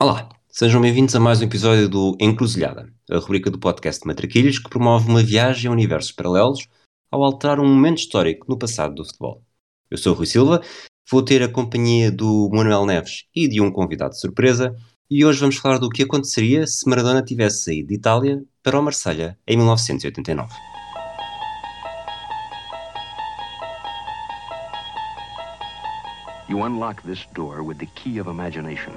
Olá, sejam bem-vindos a mais um episódio do Encruzilhada, a rubrica do podcast Matraquilhos que promove uma viagem a universos paralelos ao alterar um momento histórico no passado do futebol. Eu sou o Rui Silva, vou ter a companhia do Manuel Neves e de um convidado de surpresa e hoje vamos falar do que aconteceria se Maradona tivesse saído de Itália para o Marselha em 1989. You unlock this door with the key of imagination.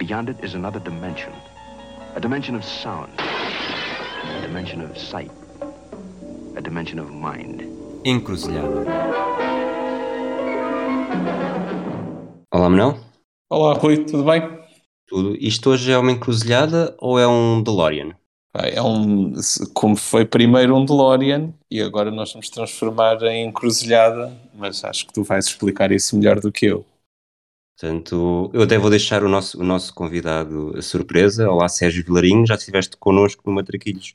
Beyond it is another dimension. A dimension of sound. A dimension of sight. A dimension of mind. Encruzilhada. Olá, Manuel. Olá, Rui, tudo bem? Tudo. Isto hoje é uma encruzilhada ou é um DeLorean? É um, como foi primeiro um DeLorean e agora nós vamos transformar em encruzilhada, mas acho que tu vais explicar isso melhor do que eu. Portanto, eu até vou deixar o nosso, o nosso convidado a surpresa. Olá, Sérgio Vilarinho, já estiveste connosco no Matraquilhos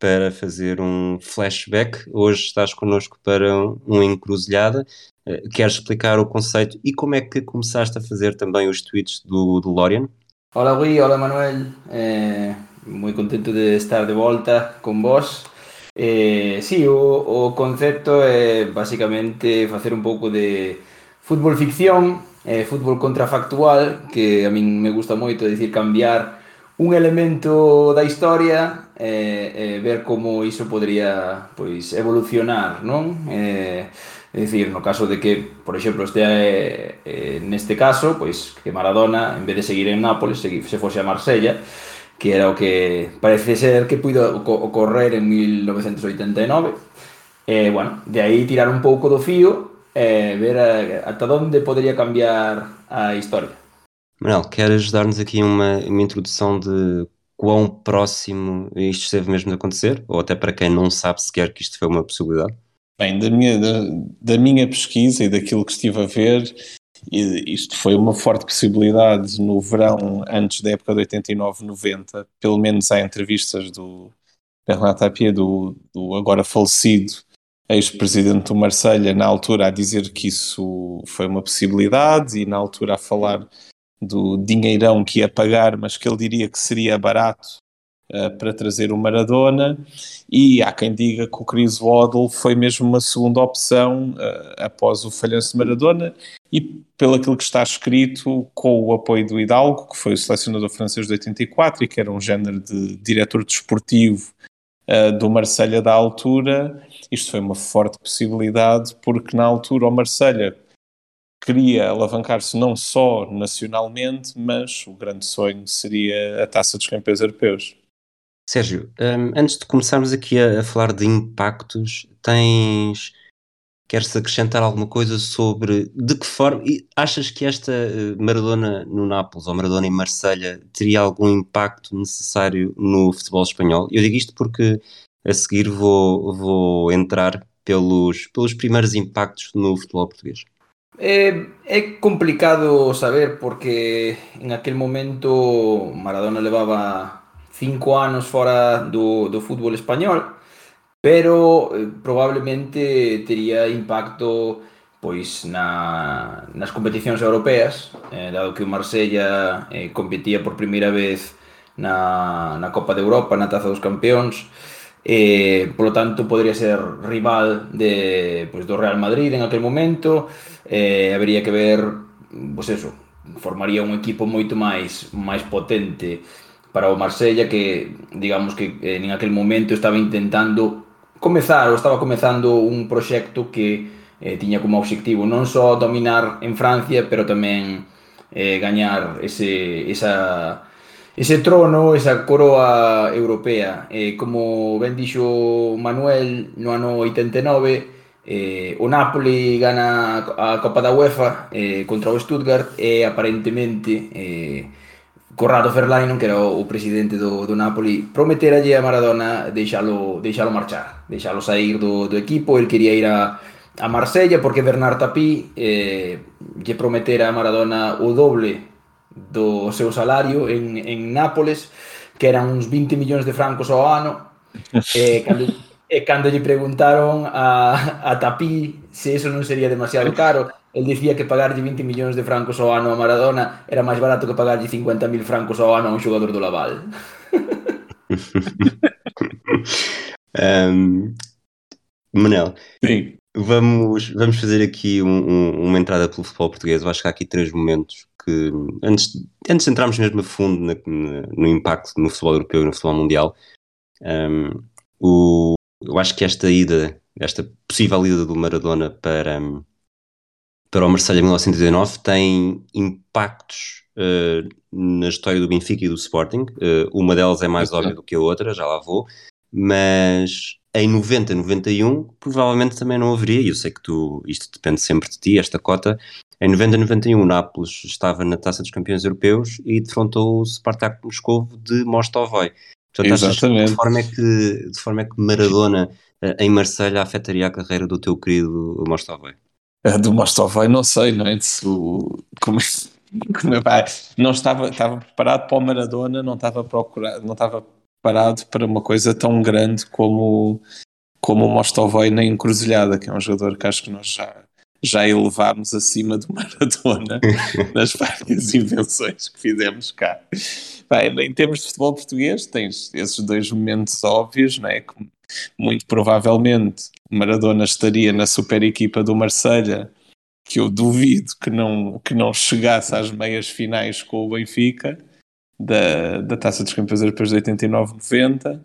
para fazer um flashback. Hoje estás connosco para um encruzilhada. Eh, queres explicar o conceito e como é que começaste a fazer também os tweets do, Lorian? Hola Rui, hola Manuel, eh, moi contento de estar de volta con vos. Eh, sí, o, o concepto é basicamente facer un pouco de fútbol ficción eh, fútbol contrafactual, que a min me gusta moito, dicir cambiar un elemento da historia e eh, eh, ver como iso podría pois evolucionar, non? Eh, é dicir, no caso de que, por exemplo, este eh, eh neste caso, pois que Maradona en vez de seguir en Nápoles, segui, se fose a Marsella, que era o que parece ser que puido ocorrer en 1989. Eh, bueno, de aí tirar un pouco do fío é ver a, até onde poderia cambiar a história. Manuel, queres dar-nos aqui uma, uma introdução de quão próximo isto esteve mesmo de acontecer? Ou até para quem não sabe sequer que isto foi uma possibilidade? Bem, da minha, da, da minha pesquisa e daquilo que estive a ver, isto foi uma forte possibilidade no verão antes da época de 89-90, pelo menos há entrevistas do Bernard Tapie, do, do agora falecido ex-presidente do Marselha na altura a dizer que isso foi uma possibilidade e na altura a falar do dinheirão que ia pagar, mas que ele diria que seria barato uh, para trazer o Maradona. E há quem diga que o Chris Waddle foi mesmo uma segunda opção uh, após o falhanço de Maradona e pelo aquilo que está escrito com o apoio do Hidalgo, que foi o selecionador francês de 84 e que era um género de diretor desportivo uh, do Marselha da altura, isto foi uma forte possibilidade, porque na altura o Marselha queria alavancar-se não só nacionalmente, mas o grande sonho seria a taça dos campeões europeus. Sérgio, um, antes de começarmos aqui a, a, falar de impactos, tens. Queres acrescentar alguma coisa sobre de que forma. Achas que esta eh, Maradona no Nápoles ou Maradona em Marselha teria algum impacto necessário no futebol espanhol? Eu digo isto porque a seguir vou, vou entrar pelos, pelos primeiros impactos no futebol português. É, é complicado saber porque en aquel momento Maradona levaba cinco anos fora do, do fútbol español, pero eh, probablemente tería impacto pois na, nas competicións europeas, eh, dado que o Marsella eh, competía por primeira vez na, na Copa de Europa, na Taza dos Campeóns, eh, polo tanto podría ser rival de, pues, do Real Madrid en aquel momento. Eh, habría que ver pues eso, formaría un equipo moito máis máis potente para o Marsella que digamos que eh, en aquel momento estaba intentando comezar ou estaba comezando un proxecto que eh, tiña como obxectivo non só dominar en Francia pero tamén eh, gañar ese, esa ese trono, esa coroa europea. Eh, como ben dixo Manuel no ano 89, eh, o Napoli gana a Copa da UEFA eh, contra o Stuttgart e aparentemente eh, Corrado Ferlaino, que era o presidente do, do Napoli, prometeralle a Maradona deixalo, deixalo marchar, deixalo sair do, do equipo, el quería ir a, a Marsella porque Bernard Tapí eh, lle prometera a Maradona o doble do seu salario en, en Nápoles, que eran uns 20 millóns de francos ao ano, e cando, e cando lle preguntaron a, a Tapí se eso non sería demasiado caro, él dicía que pagarlle 20 millóns de francos ao ano a Maradona era máis barato que pagarlle 50.000 francos ao ano a un xogador do Laval. um, Manel, Sim. vamos, vamos fazer aqui um, um, uma entrada pelo futebol português. Eu acho que há aqui três momentos que, antes, antes de entrarmos mesmo a fundo na, na, no impacto no futebol europeu e no futebol mundial, um, o, eu acho que esta ida, esta possível ida do Maradona para, para o Marselha em 1989 tem impactos uh, na história do Benfica e do Sporting. Uh, uma delas é mais óbvia do que a outra, já lá vou, mas em 90, 91, provavelmente também não haveria, e eu sei que tu, isto depende sempre de ti, esta cota. Em 90, 91, o Nápoles estava na Taça dos Campeões Europeus e defrontou o Spartak Moscovo de Mostovoi. Portanto, Exatamente. de forma é que, de forma é que Maradona eh, em Marselha afetaria a carreira do teu querido Mostovoi? A do Mostovoi, não sei, não é? Se o, como, como é, não estava, estava preparado para o Maradona, não estava procurado, não estava preparado para uma coisa tão grande como, como o Mostovoi na encruzilhada, que é um jogador que acho que nós já, já elevámos acima do Maradona nas várias invenções que fizemos cá. Bem, em termos de futebol português, tens esses dois momentos óbvios, não é? Que muito provavelmente Maradona estaria na super equipa do Marselha, que eu duvido que não, que não chegasse às meias finais com o Benfica da, da Taça dos Campeões Europeus de 89-90.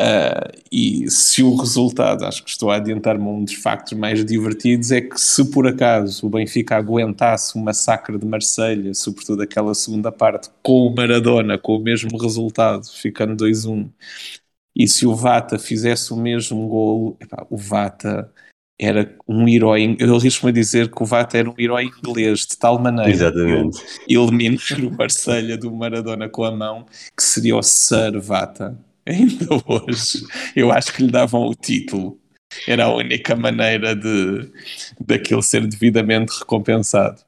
Uh, e se o resultado, acho que estou a adiantar-me um dos factos mais divertidos, é que se por acaso o Benfica aguentasse o massacre de Marselha, sobretudo aquela segunda parte, com o Maradona, com o mesmo resultado, ficando 2-1, e se o Vata fizesse o mesmo golo, epá, o Vata era um herói, eu arrisco-me a dizer que o Vata era um herói inglês, de tal maneira Exatamente. eliminar o Marselha do Maradona com a mão, que seria o Sir Vata. Ainda hoje, eu acho que lhe davam o título. Era a única maneira de daquilo ser devidamente recompensado.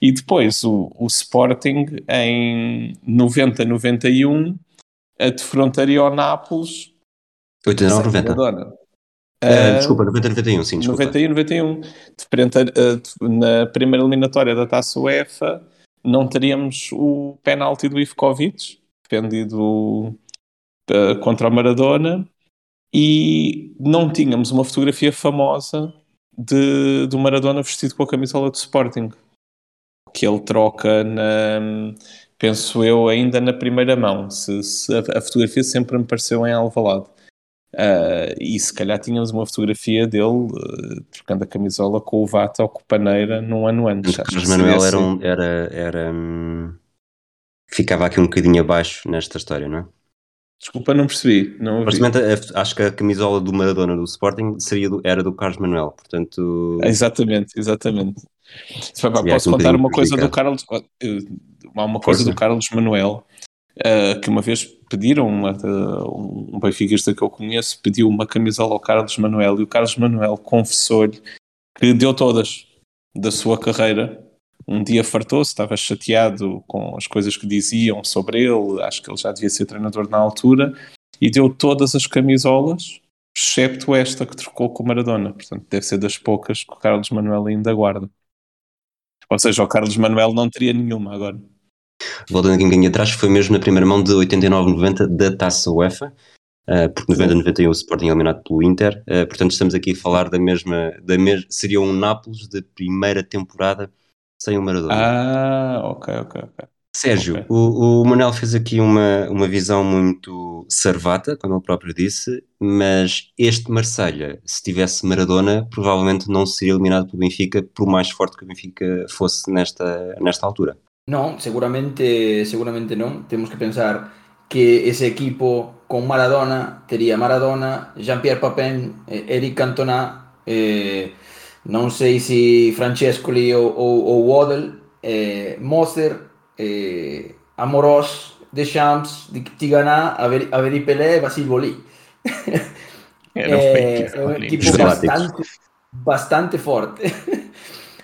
E depois o, o Sporting, em 90-91, defrontaria ao Nápoles 89, 90. Maradona. Uh, desculpa, 90, 91, sim, desculpa. 91, 91. Frente a, a, na primeira eliminatória da Taça UEFA, não teríamos o penalti do Ivkovic, defendido uh, contra o Maradona, e não tínhamos uma fotografia famosa de, do Maradona vestido com a camisola do Sporting, que ele troca na, penso eu, ainda na primeira mão. Se, se a, a, fotografia sempre me pareceu em Alvalade. Uh, e se calhar tínhamos uma fotografia dele uh, trocando a camisola com o Vata ou com o Paneira num ano antes. Carlos Manuel era, um, era, era hum, ficava aqui um bocadinho abaixo nesta história, não é? Desculpa, não percebi. Não acho que a camisola do Maradona do Sporting seria do, era do Carlos Manuel, portanto. Exatamente, exatamente. Posso um contar uma coisa do Carlos. Uma coisa Força. do Carlos Manuel uh, que uma vez pediram, uma, uh, um benfiquista que eu conheço pediu uma camisola ao Carlos Manuel e o Carlos Manuel confessou-lhe que deu todas da sua carreira. Um dia fartou-se, estava chateado com as coisas que diziam sobre ele, acho que ele já devia ser treinador na altura, e deu todas as camisolas, excepto esta que trocou com o Maradona. Portanto, deve ser das poucas que o Carlos Manuel ainda guarda. Ou seja, o Carlos Manuel não teria nenhuma agora voltando aqui um bocadinho atrás, foi mesmo na primeira mão de 89-90 da Taça UEFA, uh, porque 90-91 o Sporting é eliminado pelo Inter, uh, portanto estamos aqui a falar da mesma, da mes seria um Nápoles de primeira temporada sem o Maradona. Ah, ok, ok, ok. Sérgio, okay. o, o Manel fez aqui uma, uma visão muito servata, como ele próprio disse, mas este Marselha, se tivesse Maradona, provavelmente não seria eliminado pelo Benfica, por mais forte que o Benfica fosse nesta, nesta altura. Non, seguramente, seguramente non. Temos que pensar que ese equipo con Maradona tería Maradona, Jean-Pierre Papin, Eric Cantona, eh, non sei se Francescoli ou, ou, ou Waddle, eh, Moser, eh, Amorós, Deschamps, Tigana, Averi Pelé e Basil eh, é un equipo bastante, bastante forte.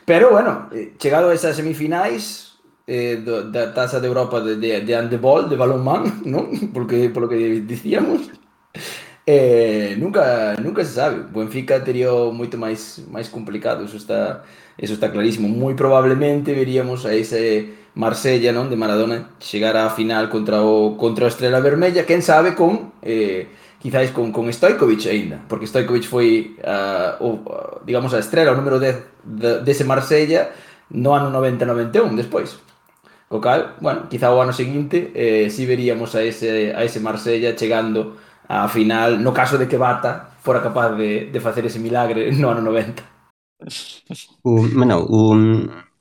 Pero bueno, eh, chegado a esas semifinais, eh, da Taza de Europa de, de, de handebol, de balonmán, ¿no? Porque, por lo que decíamos. Eh, nunca nunca se sabe. Benfica tería moito máis máis complicado, eso está eso está clarísimo. Moi probablemente veríamos a ese Marsella, non, de Maradona chegar á final contra o contra a Estrela Vermella, quen sabe con eh quizáis con con Stojkovic aínda, porque Stojkovic foi uh, o, digamos a estrela, o número 10 dese de, de Marsella no ano 90-91 despois. Co cal, bueno, quizá o ano seguinte eh, si veríamos a ese a ese Marsella chegando a final, no caso de que Bata fora capaz de, de facer ese milagre no ano 90. O, mas não, o,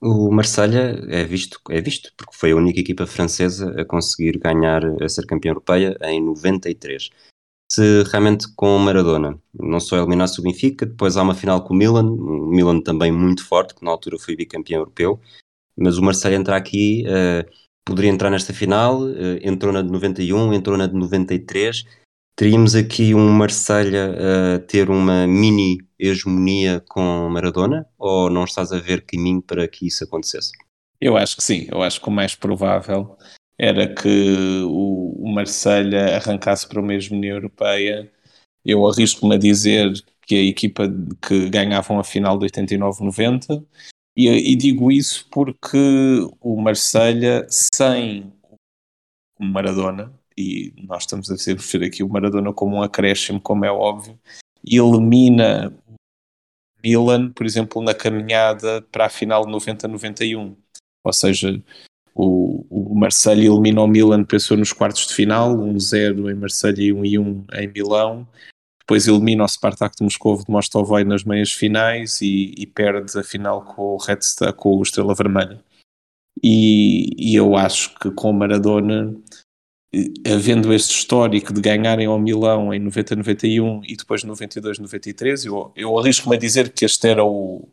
o Marselha é visto, é visto porque foi a única equipa francesa a conseguir ganhar, a ser campeã europeia em 93. Se realmente com o Maradona não só eliminasse o Benfica, depois há uma final com o Milan, o Milan também muito forte, que na altura foi bicampeão europeu, mas o Marselha entra aqui, uh, poderia entrar nesta final, uh, entrou na de 91, entrou na de 93, teríamos aqui um Marselha a ter uma mini hegemonia com Maradona ou não estás a ver caminho para que isso acontecesse? Eu acho que sim, eu acho que o mais provável era que o, o Marselha arrancasse para uma hegemonia europeia. Eu arrisco-me a dizer que a equipa que ganhavam a final de 89-90 e, e, digo isso porque o Marselha sem o Maradona e nós estamos a ser aqui o Maradona como um acréscimo, como é óbvio, elimina Milan, por exemplo, na caminhada para a final de 90-91. Ou seja, o, o Marseille elimina o Milan, pensou nos quartos de final, 1-0 em Marseille e 1-1 em Milão. Depois elimina o Spartak de Moscou de Mostovoi nas meias finais e, e perde a final com o Red Star, com o Estrela Vermelha. E, e eu acho que com Maradona havendo este histórico de ganharem ao Milão em 90-91 e depois 92-93, eu, eu arrisco-me a dizer que este era o,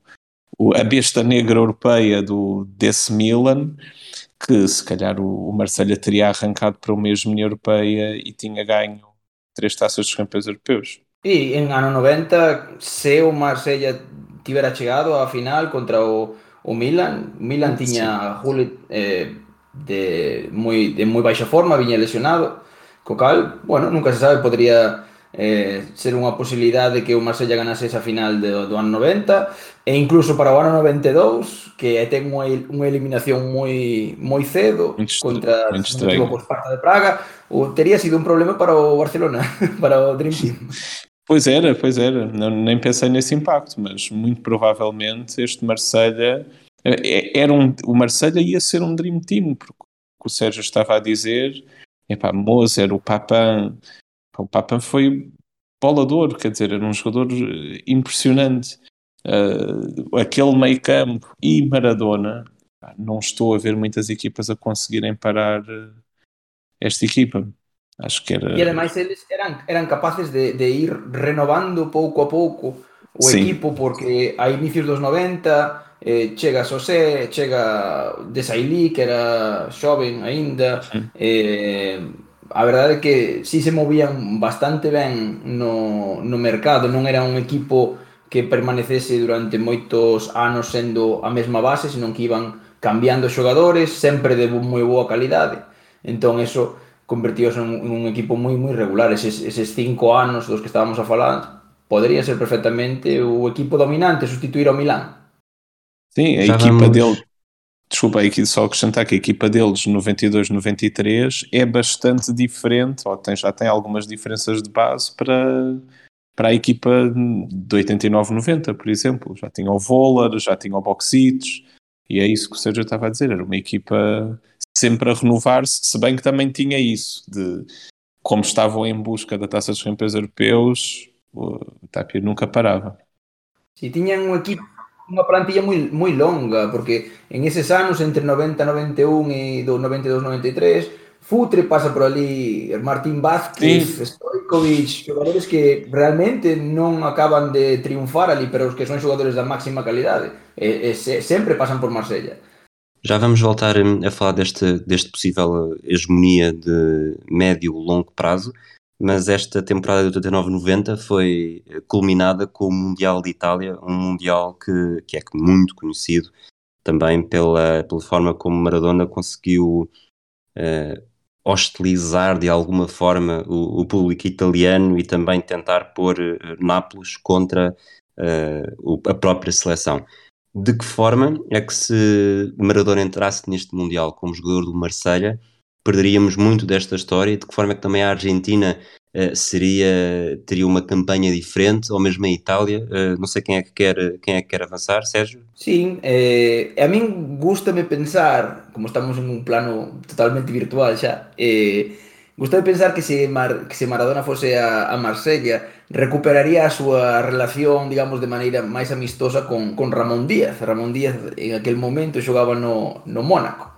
o, a besta negra europeia do, desse Milan, que se calhar o, o Marselha teria arrancado para uma hegemonia europeia e tinha ganho três taças dos campeões europeus. E em ano 90, se o Marselha tivera chegado à final contra o, o Milan, Milan tinha Juli, eh, de moi, de moi baixa forma, viña lesionado, co cal, bueno, nunca se sabe, podría eh, ser unha posibilidade que o Marsella ganase esa final do, do ano 90 e incluso para o ano 92 que ten unha, unha eliminación moi moi cedo contra o Sparta de Praga ou teria sido un problema para o Barcelona para o Dream Team. Pois era, pois era, Não, nem pensei nesse impacto, mas muito provavelmente este Marselha era um, o Marselha ia ser um Dream Team, porque o Sérgio estava a dizer, epá, Moser, o Papan, o Papan foi bolador, quer dizer, era um jogador eh, impressionante. Uh, aquele meio campo e Maradona, não estou a ver muitas equipas a conseguirem parar uh, esta equipa. Acho que era. E ademais eles eram, eram capazes de, de ir renovando pouco a pouco o Sim. equipo, porque a inicios dos 90 eh, chega Sosé, chega Desailly, que era xoven aínda, eh, a verdade é que si se movían bastante ben no, no mercado, non era un equipo que permanecese durante moitos anos sendo a mesma base, senón que iban cambiando xogadores, sempre de moi boa calidade. Entón, eso convertíose en un equipo moi moi regular. Eses, eses cinco anos dos que estábamos a falar, podría ser perfectamente o equipo dominante, sustituir ao Milán Sim, a Já equipa vamos... dele, desculpa aqui só acrescentar que a equipa deles 92-93 é bastante diferente, ou tem, já tem algumas diferenças de base para, para a equipa de 89-90, por exemplo. Já tinha o Voller, já tinha o Boxitos, e é isso que o Sérgio estava a dizer, era uma equipa sempre a renovar-se, se bem que também tinha isso, de como estavam em busca da taça dos campeões europeus, o Tapia nunca parava. Sim, tinham uma equipe unha plantilla moi moi longa, porque en eses anos entre 90 91 e do 92 93 Futre pasa por ali, Martín Vázquez, sí. Stojkovic, xogadores que realmente non acaban de triunfar ali, pero os que son xogadores da máxima calidade, e, e se, sempre pasan por Marsella. Já vamos voltar a falar deste, deste possível hegemonia de médio longo prazo, mas esta temporada de 89-90 foi culminada com o Mundial de Itália, um Mundial que, que é muito conhecido também pela, pela forma como Maradona conseguiu uh, hostilizar de alguma forma o, o, público italiano e também tentar pôr uh, Nápoles contra uh, a própria seleção. De que forma é que se Maradona entrasse neste Mundial como jogador do Marselha, perderíamos muito desta história? De que forma é que também a Argentina uh, seria, teria uma campanha diferente, ou mesmo a Itália? Uh, não sei quem é que quer, quem é que quer avançar, Sérgio? Sim, eh, a mim gusta-me pensar, como estamos em um plano totalmente virtual já, eh, gusta pensar que se, Mar, que se Maradona fose a, a Marsella recuperaría a súa relación, digamos, de maneira máis amistosa con, con Ramón Díaz. Ramón Díaz en aquel momento xogaba no, no Mónaco.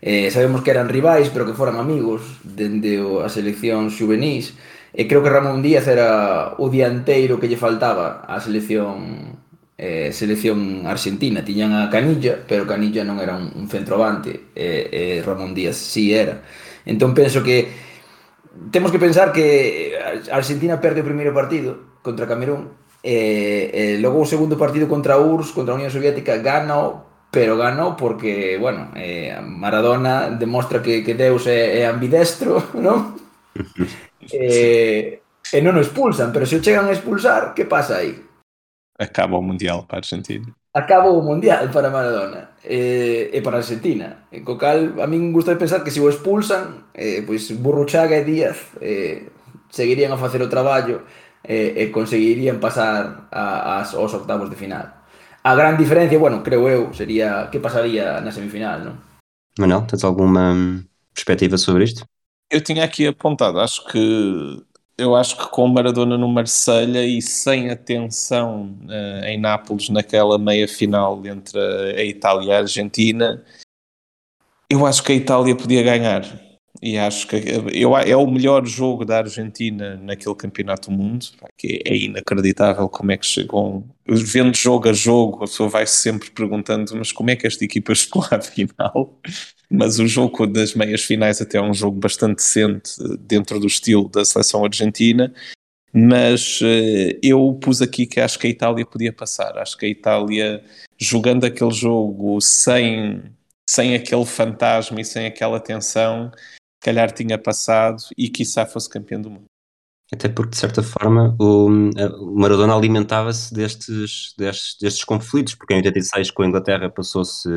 Eh, sabemos que eran rivais, pero que foran amigos dende o, as seleccións juvenís. E creo que Ramón Díaz era o dianteiro que lle faltaba á selección eh, selección argentina. Tiñan a Canilla, pero Canilla non era un, un centrovante. Eh, eh, Ramón Díaz sí era. Entón penso que temos que pensar que Argentina perde o primeiro partido contra Camerún e, eh, e eh, logo o segundo partido contra a URSS, contra a Unión Soviética, gana pero ganó porque, bueno, eh, Maradona demostra que, que Deus é, é ambidestro, non? eh, e non o expulsan, pero se o chegan a expulsar, que pasa aí? Acaba o Mundial para Argentina. Acaba o Mundial para Maradona eh, e para Argentina. E co cal, a min gusta pensar que se o expulsan, eh, pois Burruchaga e Díaz eh, seguirían a facer o traballo eh, e conseguirían pasar a, as, aos octavos de final. A gran diferencia, bueno, creo eu, sería que pasaría na semifinal, non? Manuel, tens alguma perspectiva sobre isto? Eu tinha aqui apontado, acho que eu acho que com Maradona no Marselha e sem atenção uh, em Nápoles naquela meia final entre a Itália e a Argentina, eu acho que a Itália podia ganhar. E acho que eu, é o melhor jogo da Argentina naquele campeonato do mundo, que é inacreditável como é que chegou. Vendo jogo a jogo, a pessoa vai sempre perguntando: mas como é que esta equipa chegou à final? Mas o jogo das meias finais até é um jogo bastante decente dentro do estilo da seleção argentina. Mas uh, eu pus aqui que acho que a Itália podia passar. Acho que a Itália, jogando aquele jogo sem, sem aquele fantasma e sem aquela tensão, calhar tinha passado e quiçá fosse campeão do mundo. Até porque, de certa forma, o, Maradona alimentava-se destes, destes, destes conflitos, porque em 86 com a Inglaterra passou-se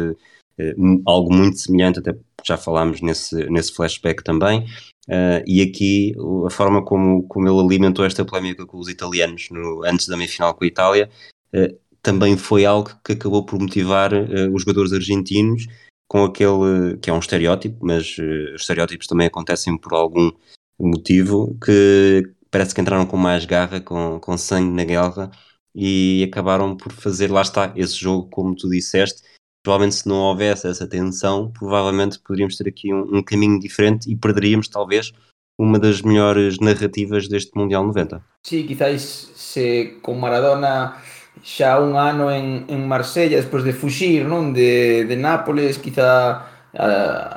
eh, algo muito semelhante, até já falámos nesse, nesse flashback também, uh, e aqui a forma como, como ele alimentou esta polémica com os italianos no, antes da meia-final com a Itália, uh, também foi algo que acabou por motivar uh, os jogadores argentinos com aquele que é um estereótipo, mas uh, os estereótipos também acontecem por algum motivo que parece que entraram com mais garra, com, com sangue na guerra e acabaram por fazer, lá está, esse jogo, como tu disseste. Provavelmente, se não houvesse essa tensão, provavelmente poderíamos ter aqui um, um caminho diferente e perderíamos, talvez, uma das melhores narrativas deste Mundial 90. Sí, quizás se con Maradona xa un ano en, en Marsella despois de fuxir non de, de Nápoles quizá a,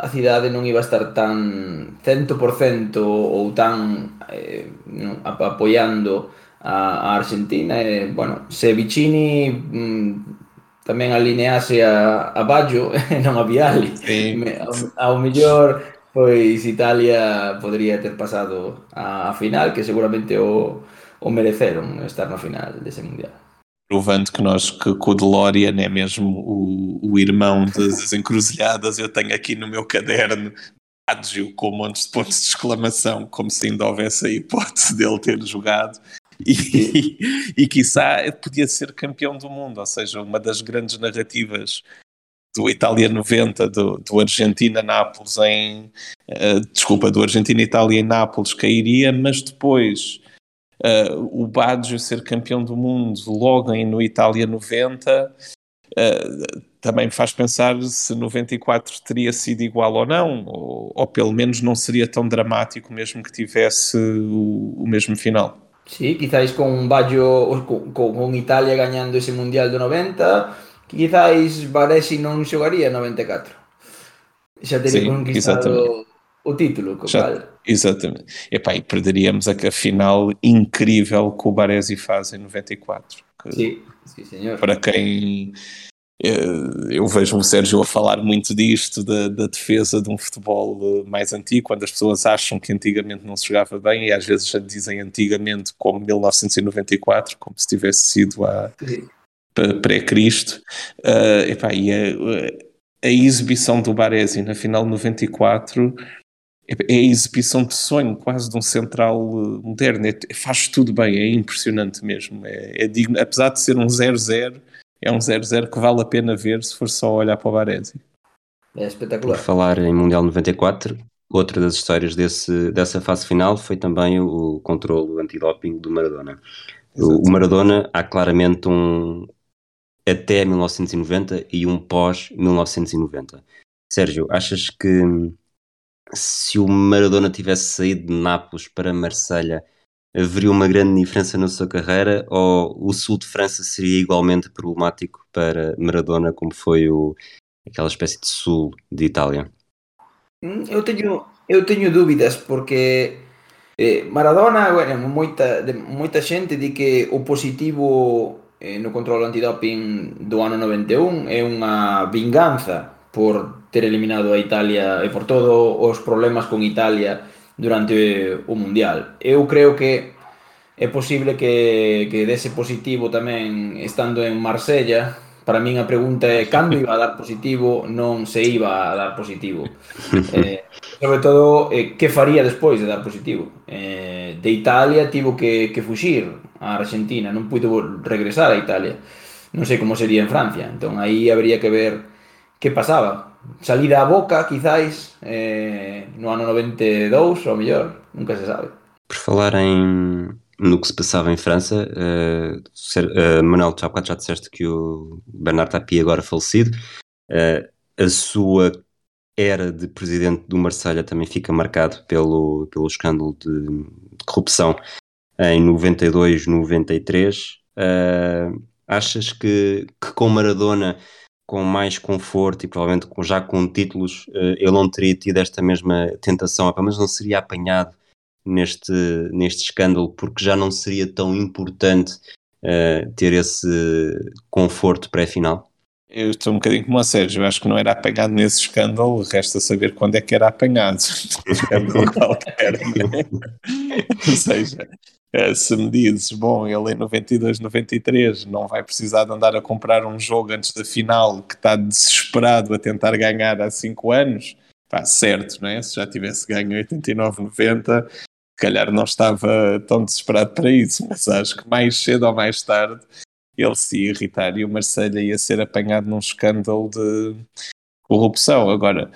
a cidade non iba a estar tan 100% ou tan eh, non, apoiando a, a Argentina e, bueno, se Vicini mm, tamén alinease a, a Baggio non a Viali sí. ao, ao mellor pois Italia podría ter pasado a, a final que seguramente o, o mereceron estar na final dese mundial provando que nós, que, que o DeLorean é mesmo o, o irmão das encruzilhadas, eu tenho aqui no meu caderno Adgio com montes de pontos de exclamação, como se ainda houvesse a hipótese dele ter jogado. E, e, e quiçá podia ser campeão do mundo, ou seja, uma das grandes narrativas do Itália 90, do, do Argentina-Nápoles em. Uh, desculpa, do Argentina-Itália em Nápoles cairia, mas depois uh, o Baggio ser campeão do mundo logo em, no Itália 90 uh, também faz pensar se 94 teria sido igual ou não, ou, ou, pelo menos não seria tão dramático mesmo que tivesse o, o mesmo final. Sí, quizás con Baggio, con, con Italia ganhando ese Mundial do 90, quizás Baresi non xogaría 94. Xa teria sí, conquistado exatamente o título. Com Já, exatamente. Epá, e perderíamos a, a final incrível que o Baresi faz em 94. Que, sim, sim, senhor. Para quem eu vejo o Sérgio a falar muito disto, da, da, defesa de um futebol mais antigo, quando as pessoas acham que antigamente não se jogava bem, e às vezes já dizem antigamente como 1994, como se tivesse sido a pré-Cristo. Uh, e a, a, exibição do Baresi na final de 94 é, é a exibição de sonho quase de um central moderno. É, faz tudo bem, é impressionante mesmo. É, é digno, apesar de ser um 0-0 é um 0-0 que vale a pena ver se for só olhar para o Baresi. É espetacular. Por falar em Mundial 94, outra das histórias desse, dessa fase final foi também o, o controle antidoping do Maradona. O, o Maradona há claramente um até 1990 e um pós 1990. Sérgio, achas que se o Maradona tivesse saído de Nápoles para Marselha haveria uma grande diferença na sua carreira ou o sul de França seria igualmente problemático para Maradona como foi o, aquela espécie de sul de Itália? Hum, eu tenho, eu tenho dúvidas porque eh, Maradona, bueno, moita, moita xente di que o positivo eh, no control antidoping do ano 91 é unha vinganza por ter eliminado a Italia e por todo os problemas con Italia durante o Mundial. Eu creo que é posible que, que dese positivo tamén estando en Marsella, para min a pregunta é cando iba a dar positivo, non se iba a dar positivo. Eh, sobre todo, eh, que faría despois de dar positivo? Eh, de Italia tivo que, que fuxir a Argentina, non puido regresar a Italia. Non sei como sería en Francia, entón aí habría que ver que pasaba, salida a boca, quizáis, eh, no ano 92, ou mellor, nunca se sabe. Por falar em no que se passava em França, uh, uh, Manuel, já já disseste que o Bernard Tapie agora falecido, uh, a sua era de presidente do Marselha também fica marcado pelo, pelo escândalo de, de corrupção em 92, 93. Uh, achas que, que com Maradona com mais conforto e provavelmente com, já com títulos, ele não teria tido esta mesma tentação, pelo menos não seria apanhado neste, neste escândalo, porque já não seria tão importante uh, ter esse conforto pré-final? Eu estou um bocadinho como a Sérgio, eu acho que não era apanhado nesse escândalo, resta saber quando é que era apanhado. qualquer? Ou seja, eh, se me dizes, bom, ele em 92, 93 não vai precisar de andar a comprar um jogo antes da final que está desesperado a tentar ganhar há 5 anos, pá, certo, não é? Se já tivesse ganho 89, 90, se calhar não estava tão desesperado para isso, mas acho que mais cedo ou mais tarde ele se ia irritar e o Marselha ia ser apanhado num escândalo de corrupção. Agora,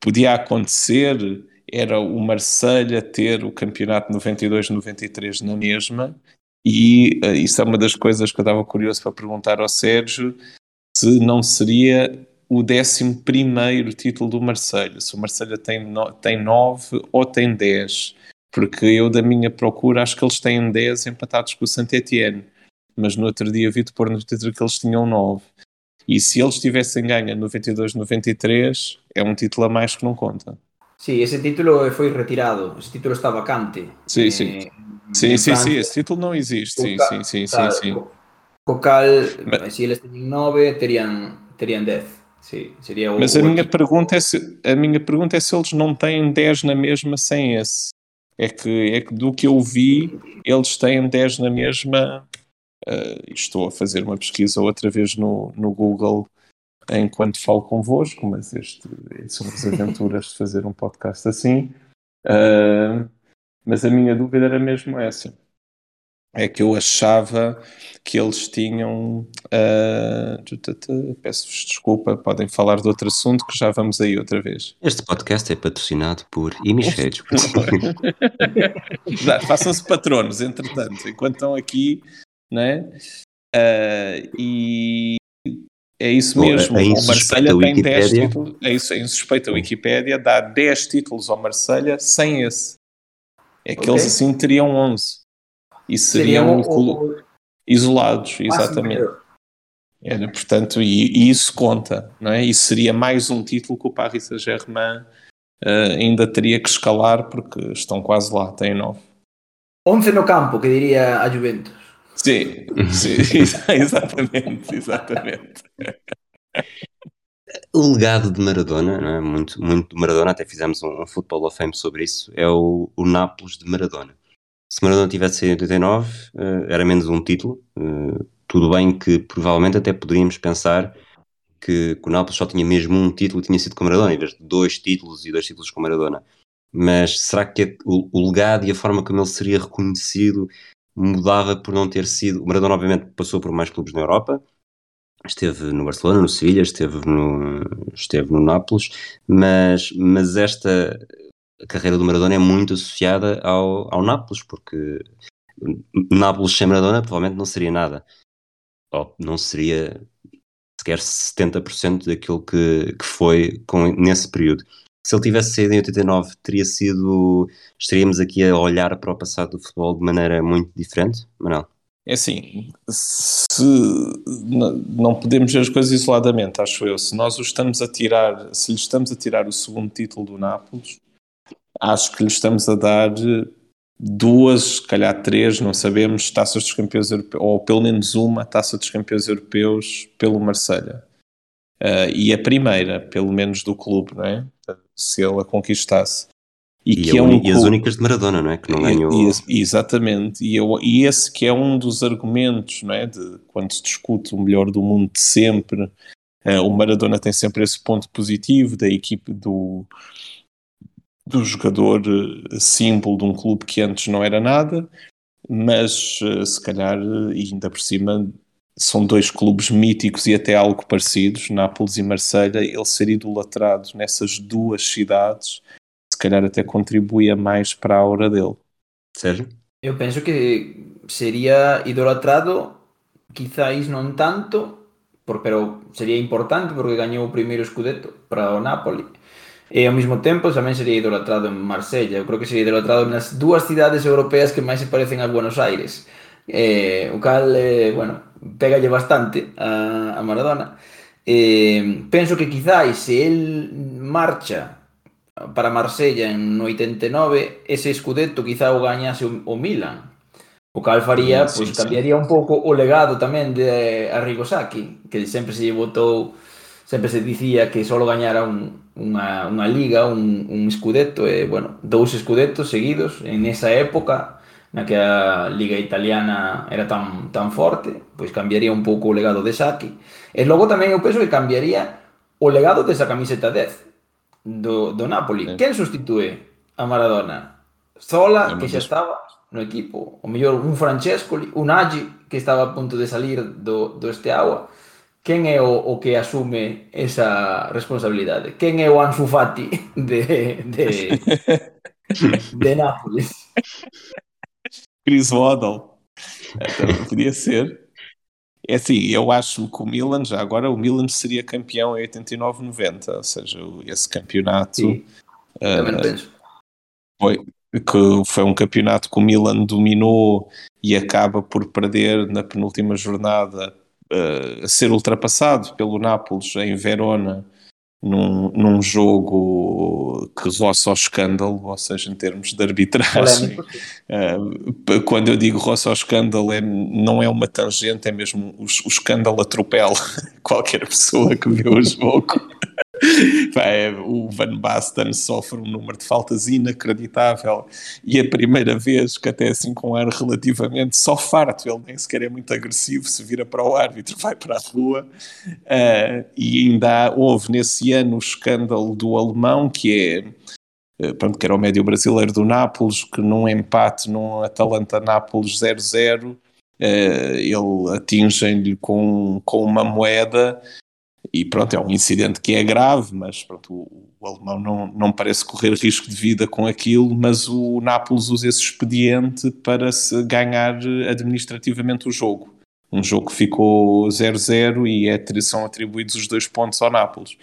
podia acontecer era o Marselha ter o campeonato 92-93 na mesma, e uh, isso é uma das coisas que eu estava curioso para perguntar ao Sérgio, se não seria o 11 título do Marselha, se o Marselha tem, no, tem 9 ou tem 10, porque eu da minha procura acho que eles têm 10 empatados com o Saint-Étienne, mas no outro dia vi-te pôr no Twitter que eles tinham 9. E se eles tivessem ganho 92-93, é um título a mais que não conta. Sí, ese título foi retirado, ese título está vacante. Sí, eh, sí. Sí, sí, sí, ese título non existe, sí, sí, sí, sí, sí. Co cal, se eles teñen 9, terían terían 10. Sí, sería o, Mas a minha pergunta é se a minha pergunta é se eles não têm 10 na mesma sem esse. É que é que do que eu vi, eles têm 10 na mesma. Uh, estou a fazer uma pesquisa outra vez no, no Google enquanto falo convosco, mas este, são as aventuras de fazer um podcast assim. Uh, mas a minha dúvida era mesmo essa. É que eu achava que eles tinham. Uh, Peço-vos desculpa, podem falar de outro assunto que já vamos aí outra vez. Este podcast é patrocinado por Hemisférios. Façam-se patronos, entretanto, enquanto estão aqui, né? Uh, e é isso mesmo. Bom, o Marselha tem 10 títulos. É isso, em suspeita a Wikipédia dá 10 títulos ao Marselha sem esse. É que okay. eles assim teriam 11. E seriam o, o... isolados, exatamente. Era, portanto, e, e, isso conta, não é? Isso seria mais um título que o Paris Saint-Germain uh, ainda teria que escalar porque estão quase lá, têm 9. 11 no campo, que diria a Juventus. Sim, sim exatamente, exatamente. O legado de Maradona, não é? muito, muito de Maradona, até fizemos um, um Football of Fame sobre isso, é o, o Nápoles de Maradona. Se Maradona tivesse em 89, uh, era menos um título. Uh, tudo bem que provavelmente até poderíamos pensar que, que o Nápoles só tinha mesmo um título e tinha sido com Maradona, em vez de dois títulos e dois títulos com Maradona. Mas será que o, o legado e a forma como ele seria reconhecido mudava por não ter sido. O Maradona, obviamente, passou por mais clubes na Europa, esteve no Barcelona, no Sevilha, esteve no, esteve no Nápoles, mas, mas esta carreira do Maradona é muito associada ao, ao Nápoles, porque Nápoles sem Maradona provavelmente não seria nada, ou não seria sequer 70% daquilo que, que foi com, nesse período. Se ele tivesse saído em 89, teria sido. Estaríamos aqui a olhar para o passado do futebol de maneira muito diferente, Manuel? É assim, se não podemos ver as coisas isoladamente, acho eu. Se nós o estamos a tirar, se lhe estamos a tirar o segundo título do Nápoles, acho que lhe estamos a dar duas, se calhar três, não sabemos, taças dos campeões europeus, ou pelo menos uma taça dos campeões europeus pelo Marselha. Uh, e a primeira, pelo menos do clube, não é? Se ele a conquistasse. E, e, que é um e as únicas de Maradona, não é? Que não ganhou. E, exatamente. E, eu, e esse que é um dos argumentos, não é? De quando se discute o melhor do mundo de sempre, uh, o Maradona tem sempre esse ponto positivo da equipe do, do jogador eh, símbolo de um clube que antes não era nada, mas uh, se calhar, e ainda por cima, são dois clubes míticos e até algo parecidos, Nápoles e Marselha, ele ser idolatrado nessas duas cidades se calhar até contribuía mais para a aura dele. Sérgio? Eu penso que seria idolatrado, quizáis non tanto, por, pero sería importante porque gañou o primeiro escudeto para o Napoli. E ao mesmo tempo tamén sería idolatrado en Marsella. Eu creo que sería idolatrado nas dúas cidades europeas que máis se parecen a Buenos Aires. eh, o cal, eh, bueno, pégalle bastante a, a Maradona. Eh, penso que quizáis se el marcha para Marsella en 89, ese escudeto quizá o gañase o, o Milan. O cal faría, mm, sí, pois sí, cambiaría sí. un pouco o legado tamén de Arrigo Sacchi, que sempre se votou, sempre se dicía que só gañara un, unha, unha liga, un, un escudeto, e, bueno, dous escudetos seguidos en esa época naquela liga italiana era tan, tan forte, pois cambiaría un pouco o legado de Saki. E logo tamén eu penso que cambiaría o legado desa camiseta 10 do, do Napoli. Sí. Quen sustitúe a Maradona? Zola, que xa estaba no equipo. O mellor un Francescoli, un Agi, que estaba a punto de salir do, do este agua. Quen é o, o que asume esa responsabilidade? Quen é o Ansu Fati de, de, de Nápoles? Chris Waddle. Então, podia ser. É assim, eu acho que o Milan, já agora, o Milan seria campeão em 89-90, ou seja, esse campeonato. Uh, foi, que foi um campeonato que o Milan dominou e acaba por perder na penúltima jornada, uh, a ser ultrapassado pelo Nápoles em Verona num, num jogo que roça ao escândalo, ou seja, em termos de arbitragem. Uh, quando eu digo roça ao escândalo, é, não é uma tangente, é mesmo o, o escândalo atropela qualquer pessoa que vê o jogo. É, o Van Basten sofre um número de faltas inacreditável e a primeira vez que até assim com um ar relativamente só farto, ele nem sequer é muito agressivo, se vira para o árbitro, vai para a rua. Uh, e ainda houve nesse ano o escândalo do alemão que é uh, pronto, que era o médio brasileiro do Nápoles, que num empate num Atalanta-Nápoles 0-0 uh, ele atinge-lhe com, com uma moeda e pronto, é um incidente que é grave, mas pronto, o, o, alemão não, não parece correr risco de vida com aquilo, mas o Nápoles usa esse expediente para se ganhar administrativamente o jogo. Um jogo que ficou 0-0 e é, são atribuídos os dois pontos ao Nápoles.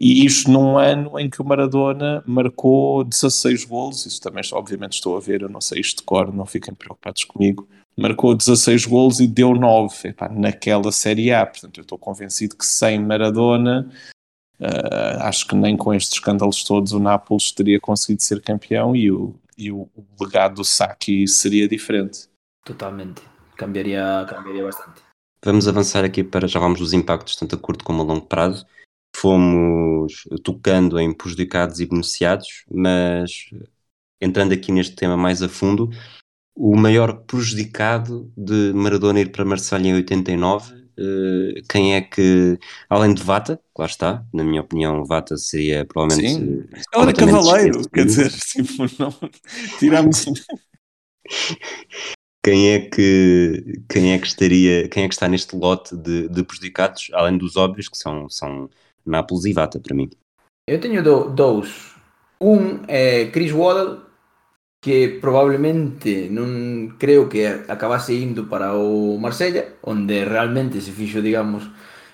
E isto num ano em que o Maradona marcou 16 golos, isso também obviamente estou a ver, eu não sei isto de cor, não fiquem preocupados comigo, marcou 16 gols e deu 9 epá, naquela Série A. Portanto, eu estou convencido que sem Maradona, uh, acho que nem com estes escândalos todos o Nápoles teria conseguido ser campeão e o, e o, o legado do Saki seria diferente. Totalmente, cambiaría, cambiaría bastante. Vamos avançar aqui para já vamos dos impactos tanto a curto como a longo prazo. Fomos tocando em prejudicados e beneficiados, mas entrando aqui neste tema mais a fundo, o maior prejudicado de Maradona ir para Marselha em 89, eh, quem é que, além de Vata, lá está, na minha opinião, Vata seria provavelmente. Sim. Ele era cavaleiro, quer dizer, tipo, não, tiramos. quem é que quem é que estaria quem é que está neste lote de, de prejudicados além dos óbvios que são são Nápoles e Vata para mim. Eu tenho dois. Um é Chris Waddle, que provavelmente non creo que acabase indo para o Marsella, onde realmente se fixo, digamos,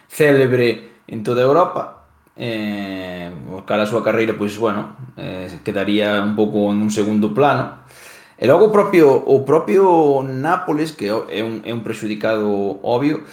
célebre en toda a Europa. Eh, cara a súa carreira, pois, bueno, eh, quedaría un pouco en un segundo plano. E logo o propio, o propio Nápoles, que é un, é un prexudicado obvio,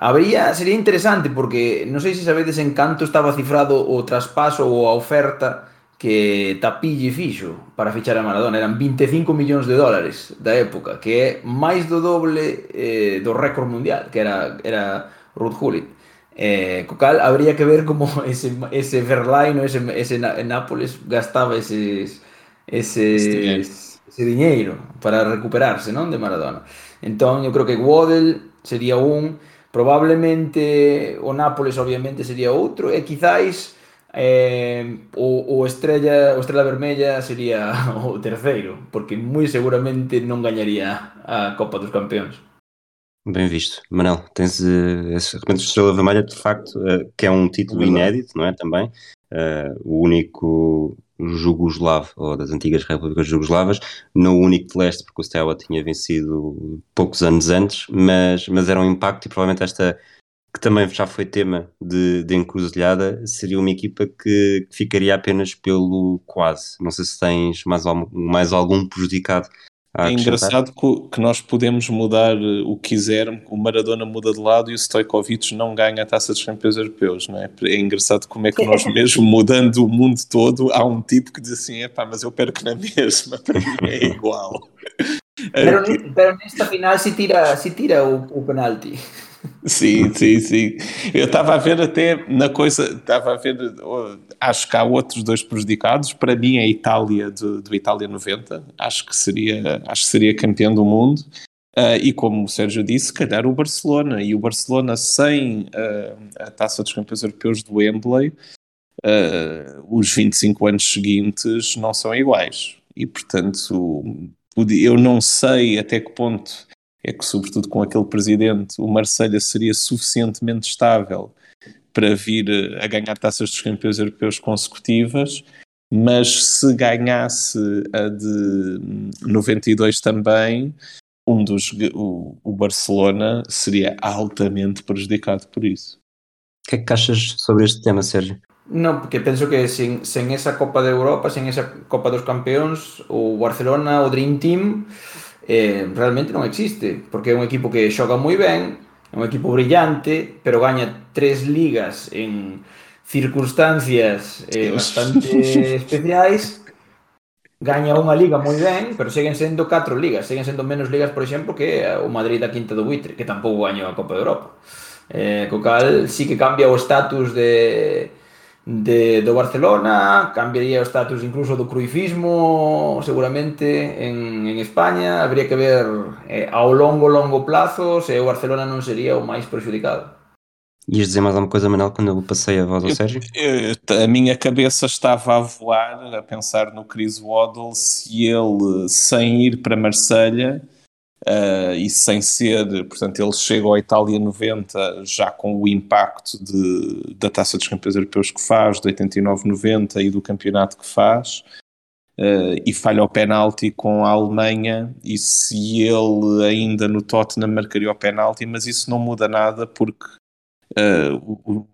Habría, sería interesante porque non sei se sabedes en canto estaba cifrado o traspaso ou a oferta que Tapille fixo para fichar a Maradona. Eran 25 millóns de dólares da época, que é máis do doble eh, do récord mundial, que era, era Ruth Hulit. Eh, co cal, habría que ver como ese, ese Verlaine, ese, ese Nápoles gastaba eses, eses, ese diñeiro para recuperarse non de Maradona. Entón, eu creo que Waddle sería un probablemente o Nápoles obviamente sería outro e quizáis eh, o, o Estrella o Estrela Vermella sería o terceiro, porque moi seguramente non gañaría a Copa dos Campeóns. Bem visto. Manel, tens esse repente Estrela Vermelha, de facto, uh, que é um título inédito, não é? Também. Uh, o único jugoslavo, ou das antigas repúblicas jugoslavas, não o único de leste, porque o Steaua tinha vencido poucos anos antes, mas, mas era um impacto e provavelmente esta, que também já foi tema de, de encruzilhada, seria uma equipa que, que ficaria apenas pelo quase. Não sei se tens mais, mais algum prejudicado é engraçado que nós podemos mudar eh, o que quisermos, o Maradona muda de lado e o Stojkovic não ganha a taça dos campeões europeus, não é? É engraçado como é que nós mesmo mudando o mundo todo, há um tipo que diz assim, é pá, mas eu perco na mesma, para mim é igual. Pero, pero nesta final se tira, se tira o, o penalti. Sim, sim, sim. Eu estava a ver até na coisa, estava a ver, acho que há outros dois prejudicados. Para mim, a Itália do, do Itália 90, acho que seria, acho que seria campeão do mundo. Uh, e como o Sérgio disse, calhar o Barcelona. E o Barcelona sem uh, a taça dos campeões europeus do Wembley, uh, os 25 anos seguintes não são iguais. E portanto, eu não sei até que ponto é que, sobretudo com aquele presidente, o Marselha seria suficientemente estável para vir eh, a ganhar taças dos campeões europeus consecutivas, mas se ganhasse a de 92 também, um dos, o, o Barcelona seria altamente prejudicado por isso. O que é que achas sobre este tema, Sérgio? Non, porque penso que sen, sen esa Copa de Europa, sen esa Copa dos Campeóns, o Barcelona, o Dream Team, eh, realmente non existe, porque é un equipo que xoga moi ben, é un equipo brillante, pero gaña tres ligas en circunstancias eh, bastante especiais, gaña unha liga moi ben, pero seguen sendo catro ligas, seguen sendo menos ligas, por exemplo, que o Madrid da Quinta do Buitre, que tampouco gañou a Copa de Europa. Eh, co cal, sí que cambia o status de de, do Barcelona, cambiaría o estatus incluso do cruifismo seguramente en, en España, habría que ver eh, ao longo, longo plazo se o Barcelona non sería o máis prejudicado. Ias dizer mais alguma coisa, Manuel, quando eu passei a voz ao Sérgio? Eu, eu, a minha cabeça estava a voar, a pensar no Chris Waddle, se ele, sem ir para Marselha, Uh, e sem ser, portanto, ele chega ao Itália 90 já com o impacto de, da Taça dos Campeões Europeus que faz, de 89-90 e do campeonato que faz, uh, e falha o penalti com a Alemanha, e se ele ainda no Tottenham marcaria o penalti, mas isso não muda nada porque uh, o,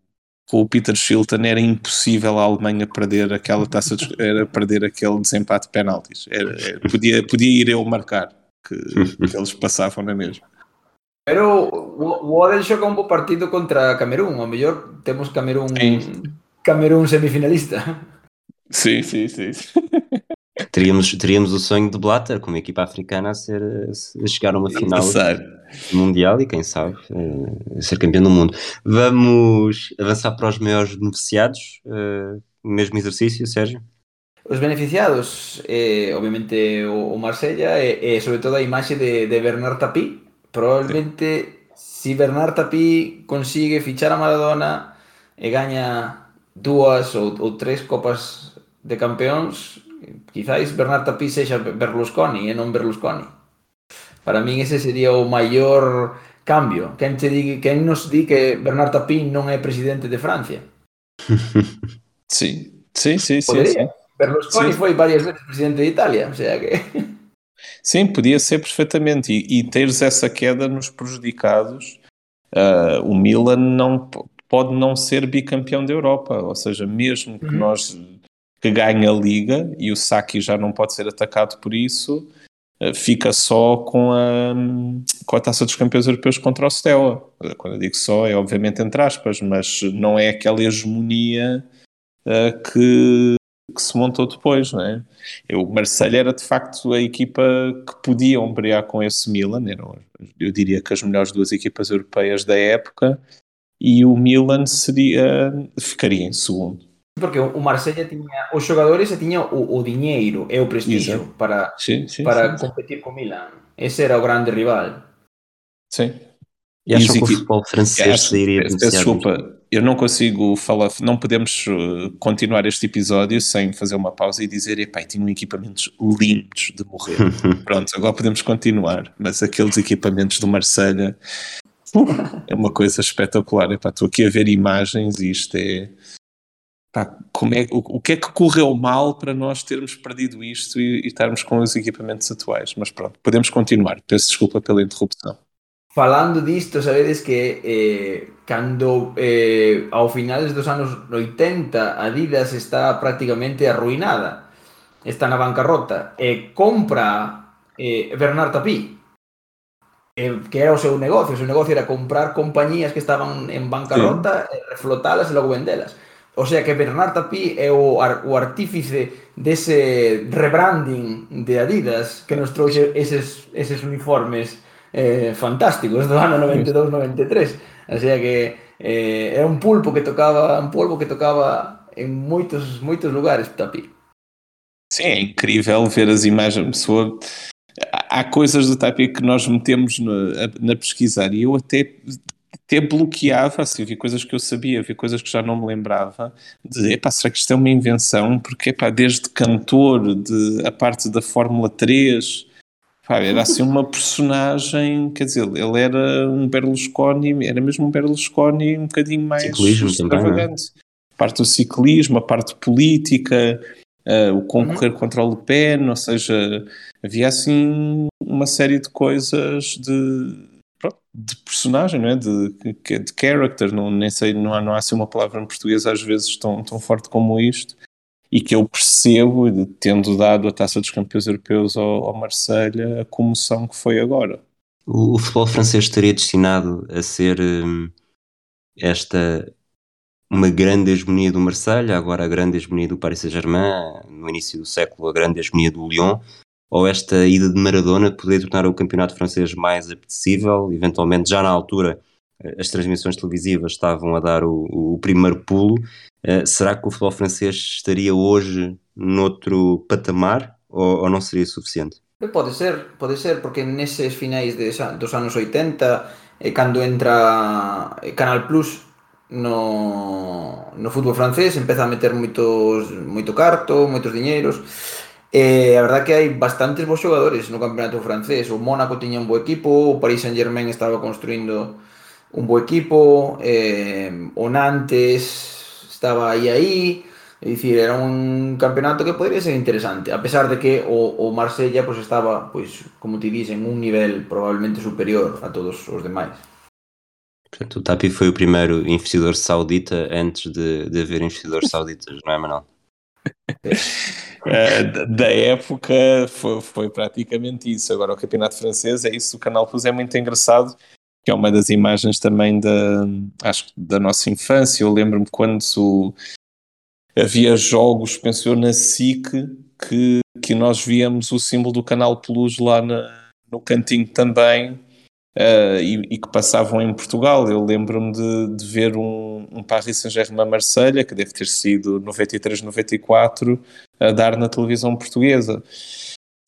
o Peter Shilton era impossível a Alemanha perder aquela taça, de, era perder aquele desempate de penaltis, era, era, podia, podia ir eu marcar que, que eles passavam na mesma. Pero o Odell xoga un bo partido contra Camerún, ao mellor temos Camerún. Camerún semifinalista. Sim, sim, sim. Teríamos, teríamos o sonho de Blatter como equipa africana a, ser, a chegar a uma final. Passar. Mundial e quem sabe uh, ser campeão do mundo. Vamos avançar para os maiores beneficiados, uh, mesmo exercício, Sérgio? Os beneficiados, eh, obviamente, o, o Marsella e, e sobre todo a imaxe de, de Bernard Tapie. Probablemente, sí. si Bernard Tapie consigue fichar a Maradona e gaña dúas ou, ou tres copas de campeóns, quizáis Bernard Tapie sexa Berlusconi e non Berlusconi. Para min ese sería o maior cambio. Quen, te di, quen nos di que Bernard Tapie non é presidente de Francia? sí, sí, sí, Podería. sí. sí. Berlusconi Sim. foi várias vezes presidente de Itália, seja que... Sim, podia ser perfeitamente. E, e teres essa queda nos prejudicados, uh, o Milan não pode não ser bicampeão da Europa. Ou seja, mesmo que uhum. nós que ganhe a Liga e o Saki já não pode ser atacado por isso, uh, fica só com a, com a taça dos campeões europeus contra o Steaua. Quando eu digo só, é obviamente entre aspas, mas não é aquela hegemonia uh, que que se montou depois, não é? O Marseille era de facto a equipa que podia ombrear com esse Milan, eram, eu diria que as melhores duas equipas europeias da época, e o Milan seria, ficaria em segundo. Porque o Marseille tinha os jogadores e tinha o, o dinheiro e o prestígio Exato. para, sim, sim, para sim, competir com o Milan. Esse era o grande rival. Sim. E acho que o futebol francês sairia beneficiado. Desculpa, eu não consigo falar, não podemos uh, continuar este episódio sem fazer uma pausa e dizer, epá, tinham equipamentos lindos de morrer. Pronto, agora podemos continuar, mas aqueles equipamentos do Marselha é uma coisa espetacular. Epá, estou aqui a ver imagens e isto é... Epá, como é o, o, que é que correu mal para nós termos perdido isto e, e estarmos com os equipamentos atuais? Mas pronto, podemos continuar. Peço desculpa pela interrupção. Falando disto, sabedes que eh, cando eh, ao finales dos anos 80 Adidas está prácticamente arruinada, está na bancarrota, e eh, compra eh, Bernard Tapie, eh, que era o seu negocio, o seu negocio era comprar compañías que estaban en bancarrota, sí. reflotalas e logo vendelas. O sea que Bernard Tapie é o, ar, o artífice dese rebranding de Adidas que nos trouxe eses, eses uniformes eh, fantásticos do ano 92-93. O sea que eh, era un pulpo que tocaba, un polvo que tocaba en moitos, moitos lugares, Tapi. Sim, é incrível ver as imagens. Pessoa... Há coisas do Tapi que nós metemos na, na pesquisar e eu até até bloqueava, assim, havia coisas que eu sabia, havia coisas que já não me lembrava, de, epá, será que isto é uma invenção? Porque, epá, desde cantor, de, a parte da Fórmula 3, era assim uma personagem, quer dizer, ele era um Berlusconi, era mesmo um Berlusconi um bocadinho mais ciclismo extravagante. Também, a parte do ciclismo, a parte política, uh, o concorrer uhum. contra o Le Pen, ou seja, havia assim uma série de coisas de, de personagem, não é? De, de character, não, nem sei, não há, não há assim uma palavra em português às vezes tão, tão forte como isto e que eu percebo, tendo dado a taça dos campeões europeus ao, ao Marselha, a comoção que foi agora. O, o futebol francês estaria destinado a ser hum, esta uma grande hegemonia do Marselha, agora a grande hegemonia do Paris Saint-Germain, no início do século a grande hegemonia do Lyon, ou esta ida de Maradona poder tornar o campeonato francês mais apetecível, eventualmente já na altura as transmissões televisivas estavam a dar o, o primeiro pulo. Uh, será que o futebol francês estaria hoje noutro patamar ou, ou, não seria suficiente? Pode ser, pode ser, porque nesses finais de, dos anos 80, eh, cando entra Canal Plus no, no fútbol francés, empeza a meter moitos, moito carto, moitos diñeiros, E a verdad que hai bastantes bons xogadores no campeonato francés. O Mónaco tiña un bo equipo, o Paris Saint-Germain estaba construindo un bo equipo, eh, o Nantes estaba aí aí, é dicir, era un campeonato que podría ser interesante, a pesar de que o, o Marsella pues, estaba, pois, como te dicen, un nivel probablemente superior a todos os demais. Portanto, o Tapi foi o primeiro investidor saudita antes de, de haver investidores sauditas, não é, Manuel? uh, da época foi, foi, praticamente isso. Agora, o campeonato francês é isso. O Canal Plus é muito engraçado que é uma das imagens também da, acho, da nossa infância. Eu lembro-me quando havia jogos, penso eu, na SIC, que, que nós víamos o símbolo do Canal Plus lá na, no cantinho também. uh, e, e, que passavam em Portugal. Eu lembro-me de, de, ver um, um Paris Saint-Germain Marselha, que deve ter sido 93-94, a dar na televisão portuguesa.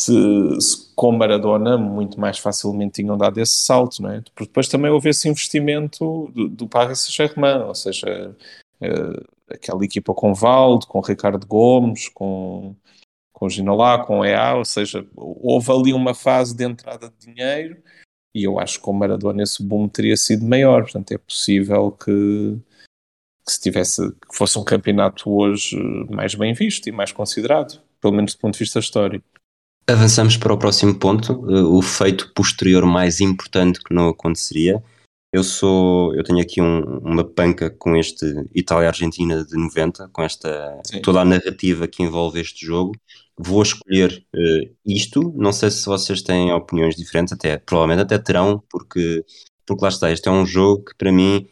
Se, se, com Maradona muito mais facilmente tinham dado esse salto, não é? Porque depois também houve esse investimento do, do Paris Saint-Germain, ou seja, uh, aquela equipa com Valdo, com Ricardo Gomes, com, com Ginolá, com EA, ou seja, houve ali uma fase de entrada de dinheiro e eu acho que o Maradona esse boom teria sido maior, portanto é possível que, que se tivesse, que fosse um campeonato hoje mais bem visto e mais considerado, pelo menos do ponto de vista histórico. Avançamos para o próximo ponto, eh, o feito posterior mais importante que não aconteceria. Eu sou, eu tenho aqui um, uma panca com este Itália-Argentina de 90, com esta Sim. toda a narrativa que envolve este jogo vou escolher uh, isto. Não sei se vocês têm opiniões diferentes, até provavelmente até terão, porque, porque lá está, este é um jogo que para mim,